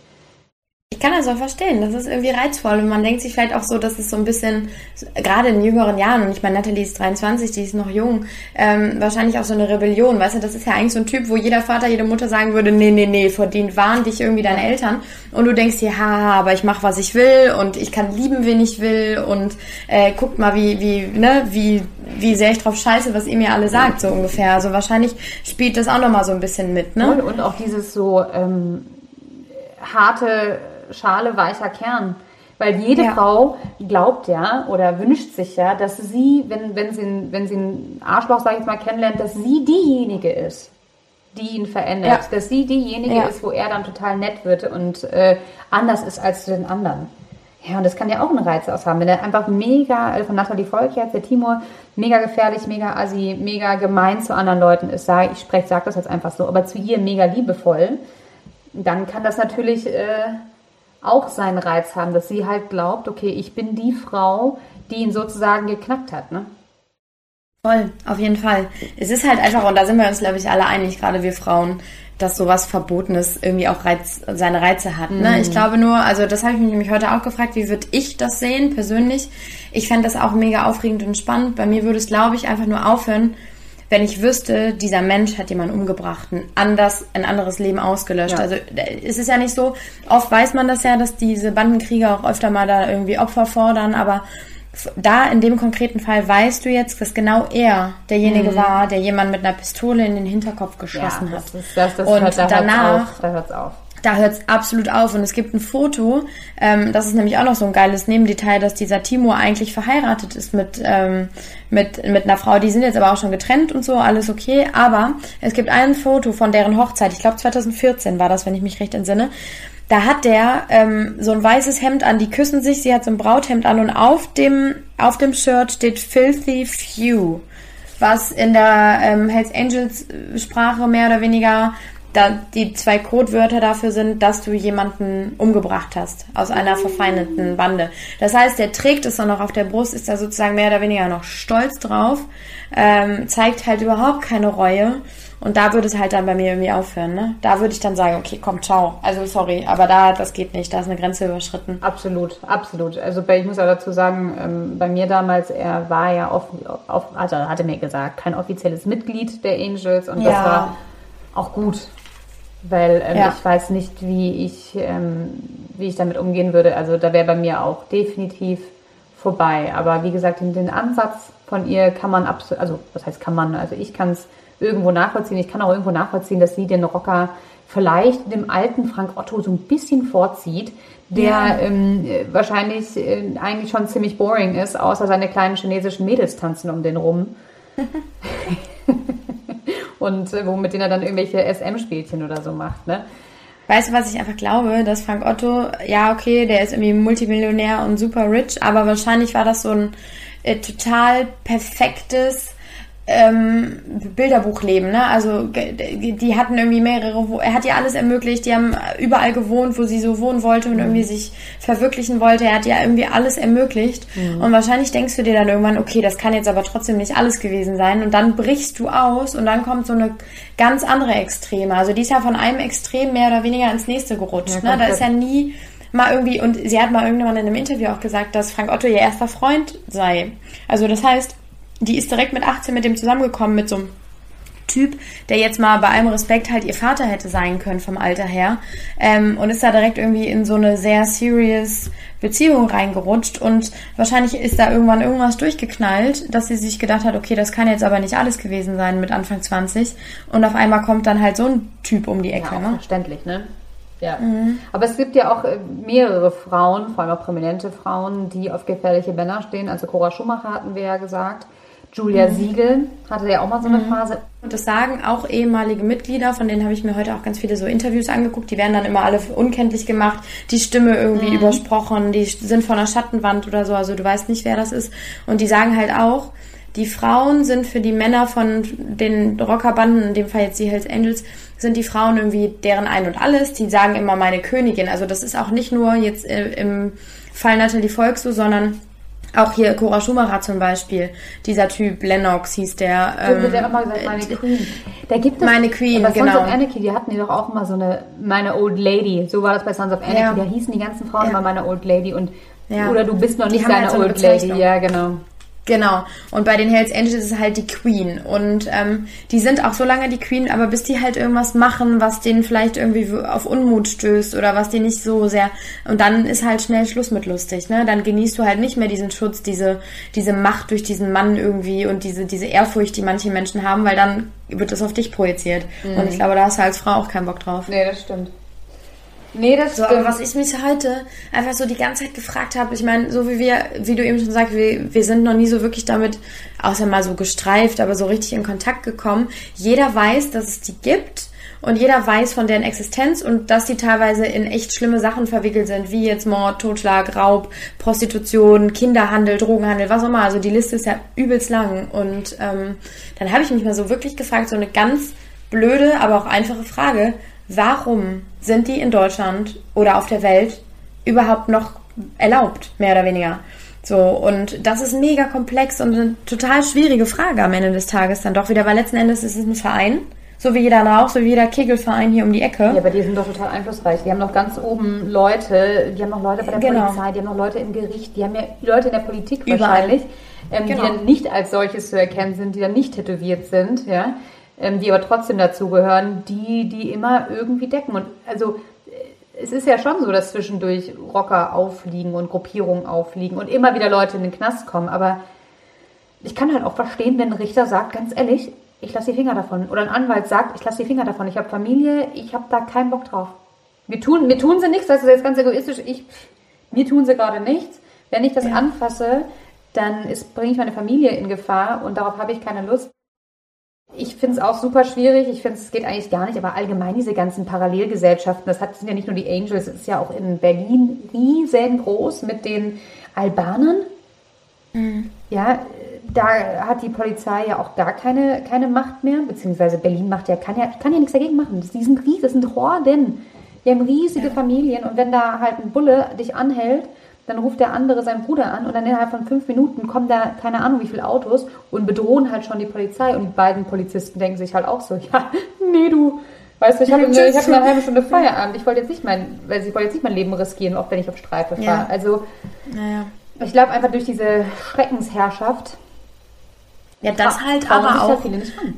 Ich kann das auch verstehen. Das ist irgendwie reizvoll. Und man denkt sich vielleicht auch so, dass es so ein bisschen, gerade in jüngeren Jahren, und ich meine, Natalie ist 23, die ist noch jung, ähm, wahrscheinlich auch so eine Rebellion. Weißt du, das ist ja eigentlich so ein Typ, wo jeder Vater, jede Mutter sagen würde, nee, nee, nee, vor denen warnen dich irgendwie deine Eltern. Und du denkst dir, haha, aber ich mache, was ich will und ich kann lieben, wen ich will und äh, guckt mal, wie, wie, ne, wie, wie sehr ich drauf scheiße, was ihr mir alle sagt, so ungefähr. Also wahrscheinlich spielt das auch nochmal so ein bisschen mit, ne? Und, und auch dieses so ähm, harte Schale, weicher Kern. Weil jede Ja. Frau glaubt ja oder wünscht sich ja, dass sie, wenn, wenn, sie, wenn sie einen Arschloch, sag ich jetzt mal, kennenlernt, dass sie diejenige ist, die ihn verändert. Ja. Dass sie diejenige Ja. ist, wo er dann total nett wird und äh, anders ist als zu den anderen. Ja, und das kann ja auch einen Reiz aushaben. Wenn er einfach mega, also von Nathalie Volkherz, der Timur, mega gefährlich, mega assi, mega gemein zu anderen Leuten ist, sag, ich spreche, sag das jetzt einfach so, aber zu ihr mega liebevoll, dann kann das natürlich äh, auch seinen Reiz haben, dass sie halt glaubt, okay, ich bin die Frau, die ihn sozusagen geknackt hat, ne? Voll, auf jeden Fall. Es ist halt einfach, und da sind wir uns, glaube ich, alle einig, gerade wir Frauen, dass sowas Verbotenes irgendwie auch Reiz, seine Reize hat. Ne? Ich glaube nur, also das habe ich mich nämlich heute auch gefragt, wie würde ich das sehen, persönlich? Ich fände das auch mega aufregend und spannend. Bei mir würde es, glaube ich, einfach nur aufhören, wenn ich wüsste, dieser Mensch hat jemanden umgebracht, ein, anders, ein anderes Leben ausgelöscht. Ja. Also äh, es ist ja nicht so, oft weiß man das ja, dass diese Bandenkrieger auch öfter mal da irgendwie Opfer fordern, aber da in dem konkreten Fall weißt du jetzt, dass genau er derjenige war, der jemand mit einer Pistole in den Hinterkopf geschossen hat. das ist das, das Und hört, da danach- hört's auf, da hört's auf. Da hört's absolut auf und es gibt ein Foto, ähm, das ist nämlich auch noch so ein geiles Nebendetail, dass dieser Timo eigentlich verheiratet ist mit, ähm, mit, mit einer Frau. Die sind jetzt aber auch schon getrennt und so, alles okay. Aber es gibt ein Foto von deren Hochzeit, ich glaube 2014 war das, wenn ich mich recht entsinne. Da hat der ähm, so ein weißes Hemd an, die küssen sich, sie hat so ein Brauthemd an und auf dem, auf dem Shirt steht Filthy Few was in der ähm, Hells Angels äh, Sprache mehr oder weniger da die zwei Codewörter dafür sind, dass du jemanden umgebracht hast aus einer verfeindeten Bande. Das heißt, der trägt es dann noch auf der Brust, ist da sozusagen mehr oder weniger noch stolz drauf, ähm, zeigt halt überhaupt keine Reue und da würde es halt dann bei mir irgendwie aufhören. Ne? Da würde ich dann sagen, okay, komm, ciao. Also sorry, aber da das geht nicht, da ist eine Grenze überschritten. Absolut, absolut. Also ich muss auch dazu sagen, ähm, bei mir damals, er war ja off, off, also hatte mir gesagt, kein offizielles Mitglied der Angels und das Ja. war auch gut, weil ähm, Ja. ich weiß nicht, wie ich, ähm, wie ich damit umgehen würde. Also da wäre bei mir auch definitiv vorbei. Aber wie gesagt, den, Ansatz von ihr kann man absolut, also was heißt kann man, also ich kann es irgendwo nachvollziehen. Ich kann auch irgendwo nachvollziehen, dass sie den Rocker vielleicht dem alten Frank Otto so ein bisschen vorzieht, der Ja. ähm, äh, wahrscheinlich äh, eigentlich schon ziemlich boring ist, außer seine kleinen chinesischen Mädels tanzen um den rum. Und äh, wo mit denen er dann irgendwelche SM-Spielchen oder so macht, ne? Weißt du, was ich einfach glaube, dass Frank Otto, ja, okay, der ist irgendwie Multimillionär und super rich, aber wahrscheinlich war das so ein äh, total perfektes ähm, Bilderbuchleben, ne? Also die hatten irgendwie mehrere, er hat ihr alles ermöglicht, die haben überall gewohnt, wo sie so wohnen wollte und irgendwie sich verwirklichen wollte. Er hat ihr irgendwie alles ermöglicht. Und wahrscheinlich denkst du dir dann irgendwann, okay, das kann jetzt aber trotzdem nicht alles gewesen sein. Und dann brichst du aus und dann kommt so eine ganz andere Extreme. Also die ist ja von einem Extrem mehr oder weniger ins nächste gerutscht. Ja, ne? Da ist ja nie mal irgendwie, und sie hat mal irgendwann in einem Interview auch gesagt, dass Frank Otto ihr erster Freund sei. Also das heißt, die ist direkt mit 18 mit dem zusammengekommen, mit so einem Typ, der jetzt mal bei allem Respekt halt ihr Vater hätte sein können vom Alter her ähm, und ist da direkt irgendwie in so eine sehr serious Beziehung reingerutscht und wahrscheinlich ist da irgendwann irgendwas durchgeknallt, dass sie sich gedacht hat, okay, das kann jetzt aber nicht alles gewesen sein mit Anfang 20 und auf einmal kommt dann halt so ein Typ um die Ecke. Ja, ne? verständlich, ne? Ja. Mhm. Aber es gibt ja auch äh, mehrere Frauen, vor allem auch prominente Frauen, die auf gefährliche Männer stehen. Also Cora Schumacher hatten wir ja gesagt. Julia mhm. Siegel hatte ja auch mal so eine mhm. Phase. Und das sagen auch ehemalige Mitglieder, von denen habe ich mir heute auch ganz viele so Interviews angeguckt. Die werden dann immer alle unkenntlich gemacht, die Stimme irgendwie mhm. übersprochen, die sind von einer Schattenwand oder so, also du weißt nicht, wer das ist. Und die sagen halt auch, die Frauen sind für die Männer von den Rockerbanden, in dem Fall jetzt die Hells Angels, sind die Frauen irgendwie deren Ein und Alles. Die sagen immer meine Königin. Also das ist auch nicht nur jetzt äh, im Fall Natalie Volk so, sondern auch hier Cora Schumacher zum Beispiel, dieser Typ Lennox hieß der. Ähm, wird ja immer gesagt, meine äh, Queen. Da gibt es, meine Queen, bei genau. Sons of Anarchy, die hatten die doch auch immer so eine, meine Old Lady. So war das bei Sons of Anarchy. Ja. Da hießen die ganzen Frauen ja. immer meine Old Lady und ja. oder du bist noch nicht deine halt so Old Lady. Ja, genau. Genau. Und bei den Hells Angels ist es halt die Queen. Und ähm, die sind auch so lange die Queen, aber bis die halt irgendwas machen, was denen vielleicht irgendwie auf Unmut stößt oder was die nicht so sehr. Und dann ist halt schnell Schluss mit lustig, ne? Dann genießt du halt nicht mehr diesen Schutz, diese, diese Macht durch diesen Mann irgendwie und diese, diese Ehrfurcht, die manche Menschen haben, weil dann wird das auf dich projiziert. Mhm. Und ich glaube, da hast du als Frau auch keinen Bock drauf. Nee, das stimmt. Nee, das so, aber was ich mich heute einfach so die ganze Zeit gefragt habe, ich meine, so wie wir, wie du eben schon sagst, wir, wir sind noch nie so wirklich damit, außer mal so gestreift, aber so richtig in Kontakt gekommen. Jeder weiß, dass es die gibt und jeder weiß von deren Existenz und dass sie teilweise in echt schlimme Sachen verwickelt sind, wie jetzt Mord, Totschlag, Raub, Prostitution, Kinderhandel, Drogenhandel, was auch immer. Also die Liste ist ja übelst lang. Und ähm, dann habe ich mich mal so wirklich gefragt, so eine ganz blöde, aber auch einfache Frage warum sind die in Deutschland oder auf der Welt überhaupt noch erlaubt, mehr oder weniger? So, und das ist mega komplex und eine total schwierige Frage am Ende des Tages dann doch wieder, weil letzten Endes ist es ein Verein, so wie jeder Rauch, so wie jeder Kegelverein hier um die Ecke. Ja, aber die sind doch total einflussreich. Die haben noch ganz oben Leute, die haben noch Leute bei der genau. Polizei, die haben noch Leute im Gericht, die haben ja Leute in der Politik Überall. wahrscheinlich, ähm, genau. die dann nicht als solches zu erkennen sind, die dann nicht tätowiert sind, ja ähm, die aber trotzdem dazugehören, die die immer irgendwie decken. Und also äh, es ist ja schon so, dass zwischendurch Rocker auffliegen und Gruppierungen auffliegen und immer wieder Leute in den Knast kommen. Aber ich kann halt auch verstehen, wenn ein Richter sagt, ganz ehrlich, ich lasse die Finger davon. Oder ein Anwalt sagt, ich lasse die Finger davon. Ich habe Familie, ich habe da keinen Bock drauf. Mir tun, mir tun sie nichts, das ist jetzt ganz egoistisch. Ich, mir tun sie gerade nichts. Wenn ich das ja. anfasse, dann bringe ich meine Familie in Gefahr und darauf habe ich keine Lust. Ich finde es auch super schwierig. Ich finde, es geht eigentlich gar nicht, aber allgemein diese ganzen Parallelgesellschaften, das hat, sind ja nicht nur die Angels, es ist ja auch in Berlin riesengroß mit den Albanern. Mhm. Ja, da hat die Polizei ja auch da keine, keine Macht mehr, beziehungsweise Berlin macht ja, kann ja, kann ja nichts dagegen machen. Das, die sind riesig, das sind Horden. Die haben riesige ja. Familien und wenn da halt ein Bulle dich anhält, dann ruft der andere seinen Bruder an und dann innerhalb von fünf Minuten kommen da keine Ahnung wie viele Autos und bedrohen halt schon die Polizei und die beiden Polizisten denken sich halt auch so, ja, nee, du, weißt du, ich habe ich hab eine halbe Stunde Feierabend, ich wollte jetzt nicht mein, weil ich wollte jetzt nicht mein Leben riskieren, auch wenn ich auf Streife fahre. Ja. Also, naja. ich glaube einfach durch diese Schreckensherrschaft. Ja, das halt aber auch. Viele nicht an.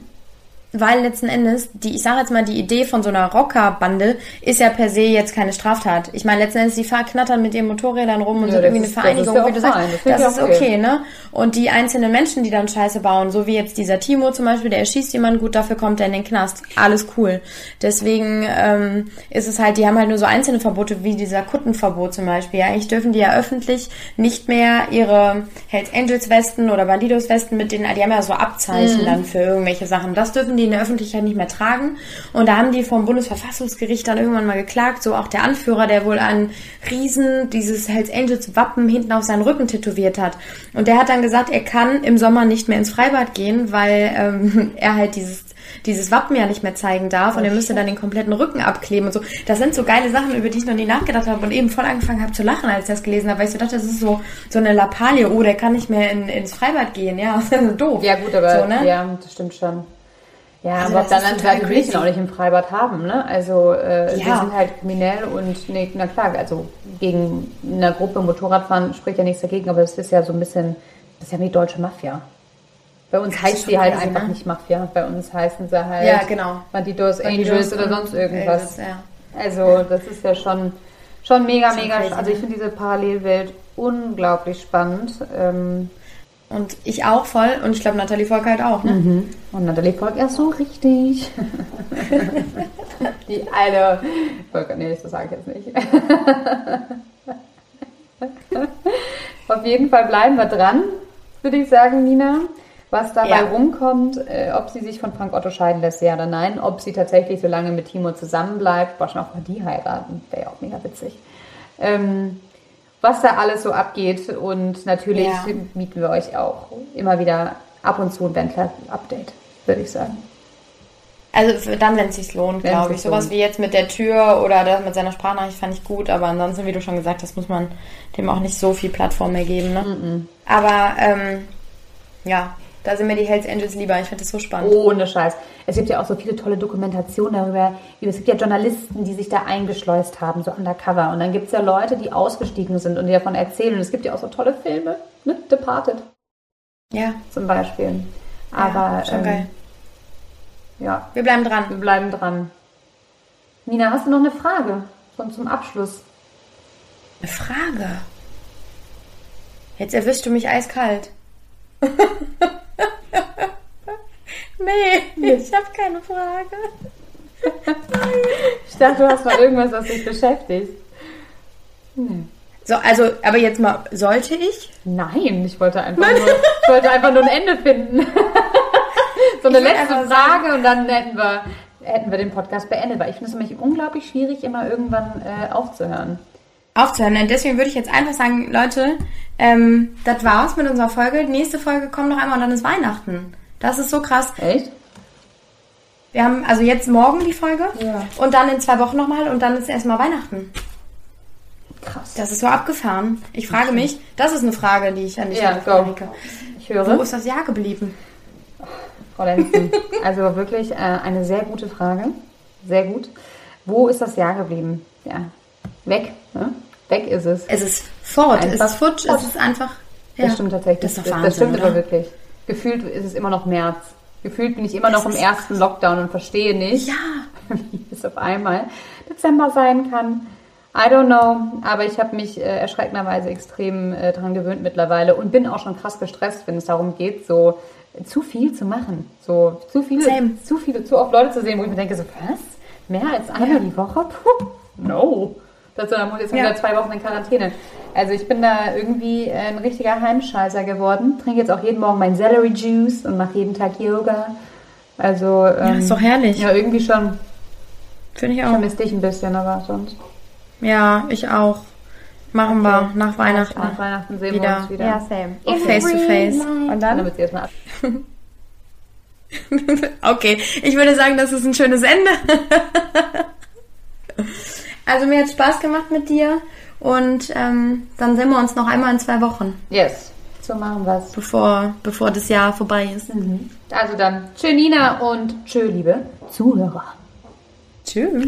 Weil letzten Endes, die, ich sage jetzt mal, die Idee von so einer Rockerbande ist ja per se jetzt keine Straftat. Ich meine, letzten Endes, die fahren knattern mit ihren Motorrädern rum und ja, sind irgendwie ist, eine Vereinigung, ja wie du sagst. Das, das ist okay. okay, ne? Und die einzelnen Menschen, die dann Scheiße bauen, so wie jetzt dieser Timo zum Beispiel, der erschießt jemanden, gut, dafür kommt er in den Knast. Alles cool. Deswegen ähm, ist es halt, die haben halt nur so einzelne Verbote, wie dieser Kuttenverbot zum Beispiel. Ja, eigentlich dürfen die ja öffentlich nicht mehr ihre Hells Angels Westen oder Bandidos Westen mit denen, die haben ja so Abzeichen mhm. dann für irgendwelche Sachen. Das dürfen die die in der Öffentlichkeit nicht mehr tragen. Und da haben die vom Bundesverfassungsgericht dann irgendwann mal geklagt, so auch der Anführer, der wohl ein Riesen, dieses Hells Angels Wappen hinten auf seinen Rücken tätowiert hat. Und der hat dann gesagt, er kann im Sommer nicht mehr ins Freibad gehen, weil ähm, er halt dieses dieses Wappen ja nicht mehr zeigen darf und er müsste dann den kompletten Rücken abkleben und so. Das sind so geile Sachen, über die ich noch nie nachgedacht habe und eben voll angefangen habe zu lachen, als ich das gelesen habe, weil ich so dachte, das ist so, so eine Lappalie, oh, der kann nicht mehr in, ins Freibad gehen, ja, das ist doof. Ja gut, aber so, ne? ja, das stimmt schon. Ja, also aber auf der anderen Seite will ich ihn auch nicht im Freibad haben, ne? Also äh, ja. wir sind halt kriminell und nee, na klar, also gegen eine Gruppe Motorradfahren spricht ja nichts dagegen, aber das ist ja so ein bisschen, das ist ja wie die deutsche Mafia. Bei uns Das heißt schon halt crazy, einfach ne? nicht Mafia. Bei uns heißen sie halt Ja, genau. Bandidos, Bandidos Angels oder sonst irgendwas. Angels, ja. Also das ist ja schon, schon mega, mega, crazy, also ich ne? finde diese Parallelwelt unglaublich spannend. Ähm, Und ich auch voll. Und ich glaube, Nathalie Volk halt auch, ne? und Natalie Volk, ja so richtig. Die alte Volker, nee, das sage ich jetzt nicht. Auf jeden Fall bleiben wir dran, würde ich sagen, Nina. Was dabei Ja. rumkommt, äh, ob sie sich von Frank Otto scheiden lässt, ja oder nein, ob sie tatsächlich so lange mit Timo zusammenbleibt, wahrscheinlich auch mal die heiraten, wäre ja auch mega witzig. Ähm, was da alles so abgeht und natürlich Ja. bieten wir euch auch immer wieder ab und zu ein Wendler-Update, würde ich sagen. Also dann, wenn es sich lohnt, glaube ich. Sowas lohnt. wie jetzt mit der Tür oder das mit seiner Sprachnachricht fand ich gut, aber ansonsten, wie du schon gesagt hast, muss man dem auch nicht so viel Plattform mehr geben. Ne? Aber ähm, ja, da sind mir die Hells Angels lieber. Ich finde das so spannend. Ohne Scheiß. Es gibt ja auch so viele tolle Dokumentationen darüber. Es gibt ja Journalisten, die sich da eingeschleust haben, so undercover. Und dann gibt es ja Leute, die ausgestiegen sind und die davon erzählen. Und es gibt ja auch so tolle Filme, ne? Departed Ja, zum Beispiel. Aber ja, schon ähm, geil. ja, Wir bleiben dran. wir bleiben dran. Nina, hast du noch eine Frage von zum Abschluss? Eine Frage. Jetzt erwischst du mich eiskalt. nee, ich habe keine Frage. Ich dachte, du hast mal irgendwas, was dich beschäftigt. Nee. So, also, aber jetzt mal, sollte ich? Nein, ich wollte einfach nur, ich wollte einfach nur ein Ende finden. so eine Ich letzte Frage und dann hätten wir, hätten wir den Podcast beendet, weil ich finde es nämlich unglaublich schwierig, immer irgendwann äh, aufzuhören. Aufzuhören. Und deswegen würde ich jetzt einfach sagen, Leute, ähm, das war's mit unserer Folge. Die nächste Folge kommt noch einmal und dann ist Weihnachten. Das ist so krass. Echt? Wir haben also jetzt morgen die Folge Ja. und dann in zwei Wochen nochmal und dann ist erstmal Weihnachten. Krass. Das ist so abgefahren. Ich frage mich, das ist eine Frage, die ich an dich Ja. Frederike. Ich Wo höre. ist das Jahr geblieben? Frau Lenzen. Also wirklich äh, eine sehr gute Frage. Sehr gut. Wo ist das Jahr geblieben? Ja. Weg. Ne? Weg ist es. Es ist fort, es Einfach ist futsch, fort. es ist einfach. Das stimmt tatsächlich. Das ist Wahnsinn, das stimmt oder? aber wirklich. Gefühlt ist es immer noch März. Gefühlt bin ich immer noch Das im ist ersten Lockdown und verstehe nicht, Ja, wie es auf einmal Dezember sein kann. I don't know, aber ich habe mich äh, erschreckenderweise extrem äh, dran gewöhnt mittlerweile und bin auch schon krass gestresst, wenn es darum geht, so äh, zu viel zu machen. So zu viele, Same. zu viele, zu oft Leute zu sehen, wo ich mir denke, so was? Mehr als einmal die Woche? Puh, no. Dazu dann muss ich jetzt Ja. wieder zwei Wochen in Quarantäne. Also ich bin da irgendwie äh, ein richtiger Heimscheißer geworden. Trinke jetzt auch jeden Morgen meinen Celery Juice und mache jeden Tag Yoga. Also ähm, ist doch herrlich. Ja, irgendwie schon. finde ich auch. Vermisst dich ein bisschen, aber sonst. Ja, ich auch. Machen wir nach Weihnachten. Nach Weihnachten sehen wir Wieder. uns wieder. Ja, same. Face to face. Und dann wird sie erstmal ab. okay, ich würde sagen, das ist ein schönes Ende. also mir hat Spaß gemacht mit dir und ähm, dann sehen wir uns noch einmal in zwei Wochen, Yes. So machen wir's. bevor, bevor das Jahr vorbei ist. Also dann, tschö Nina und tschö liebe Zuhörer. Tschüss.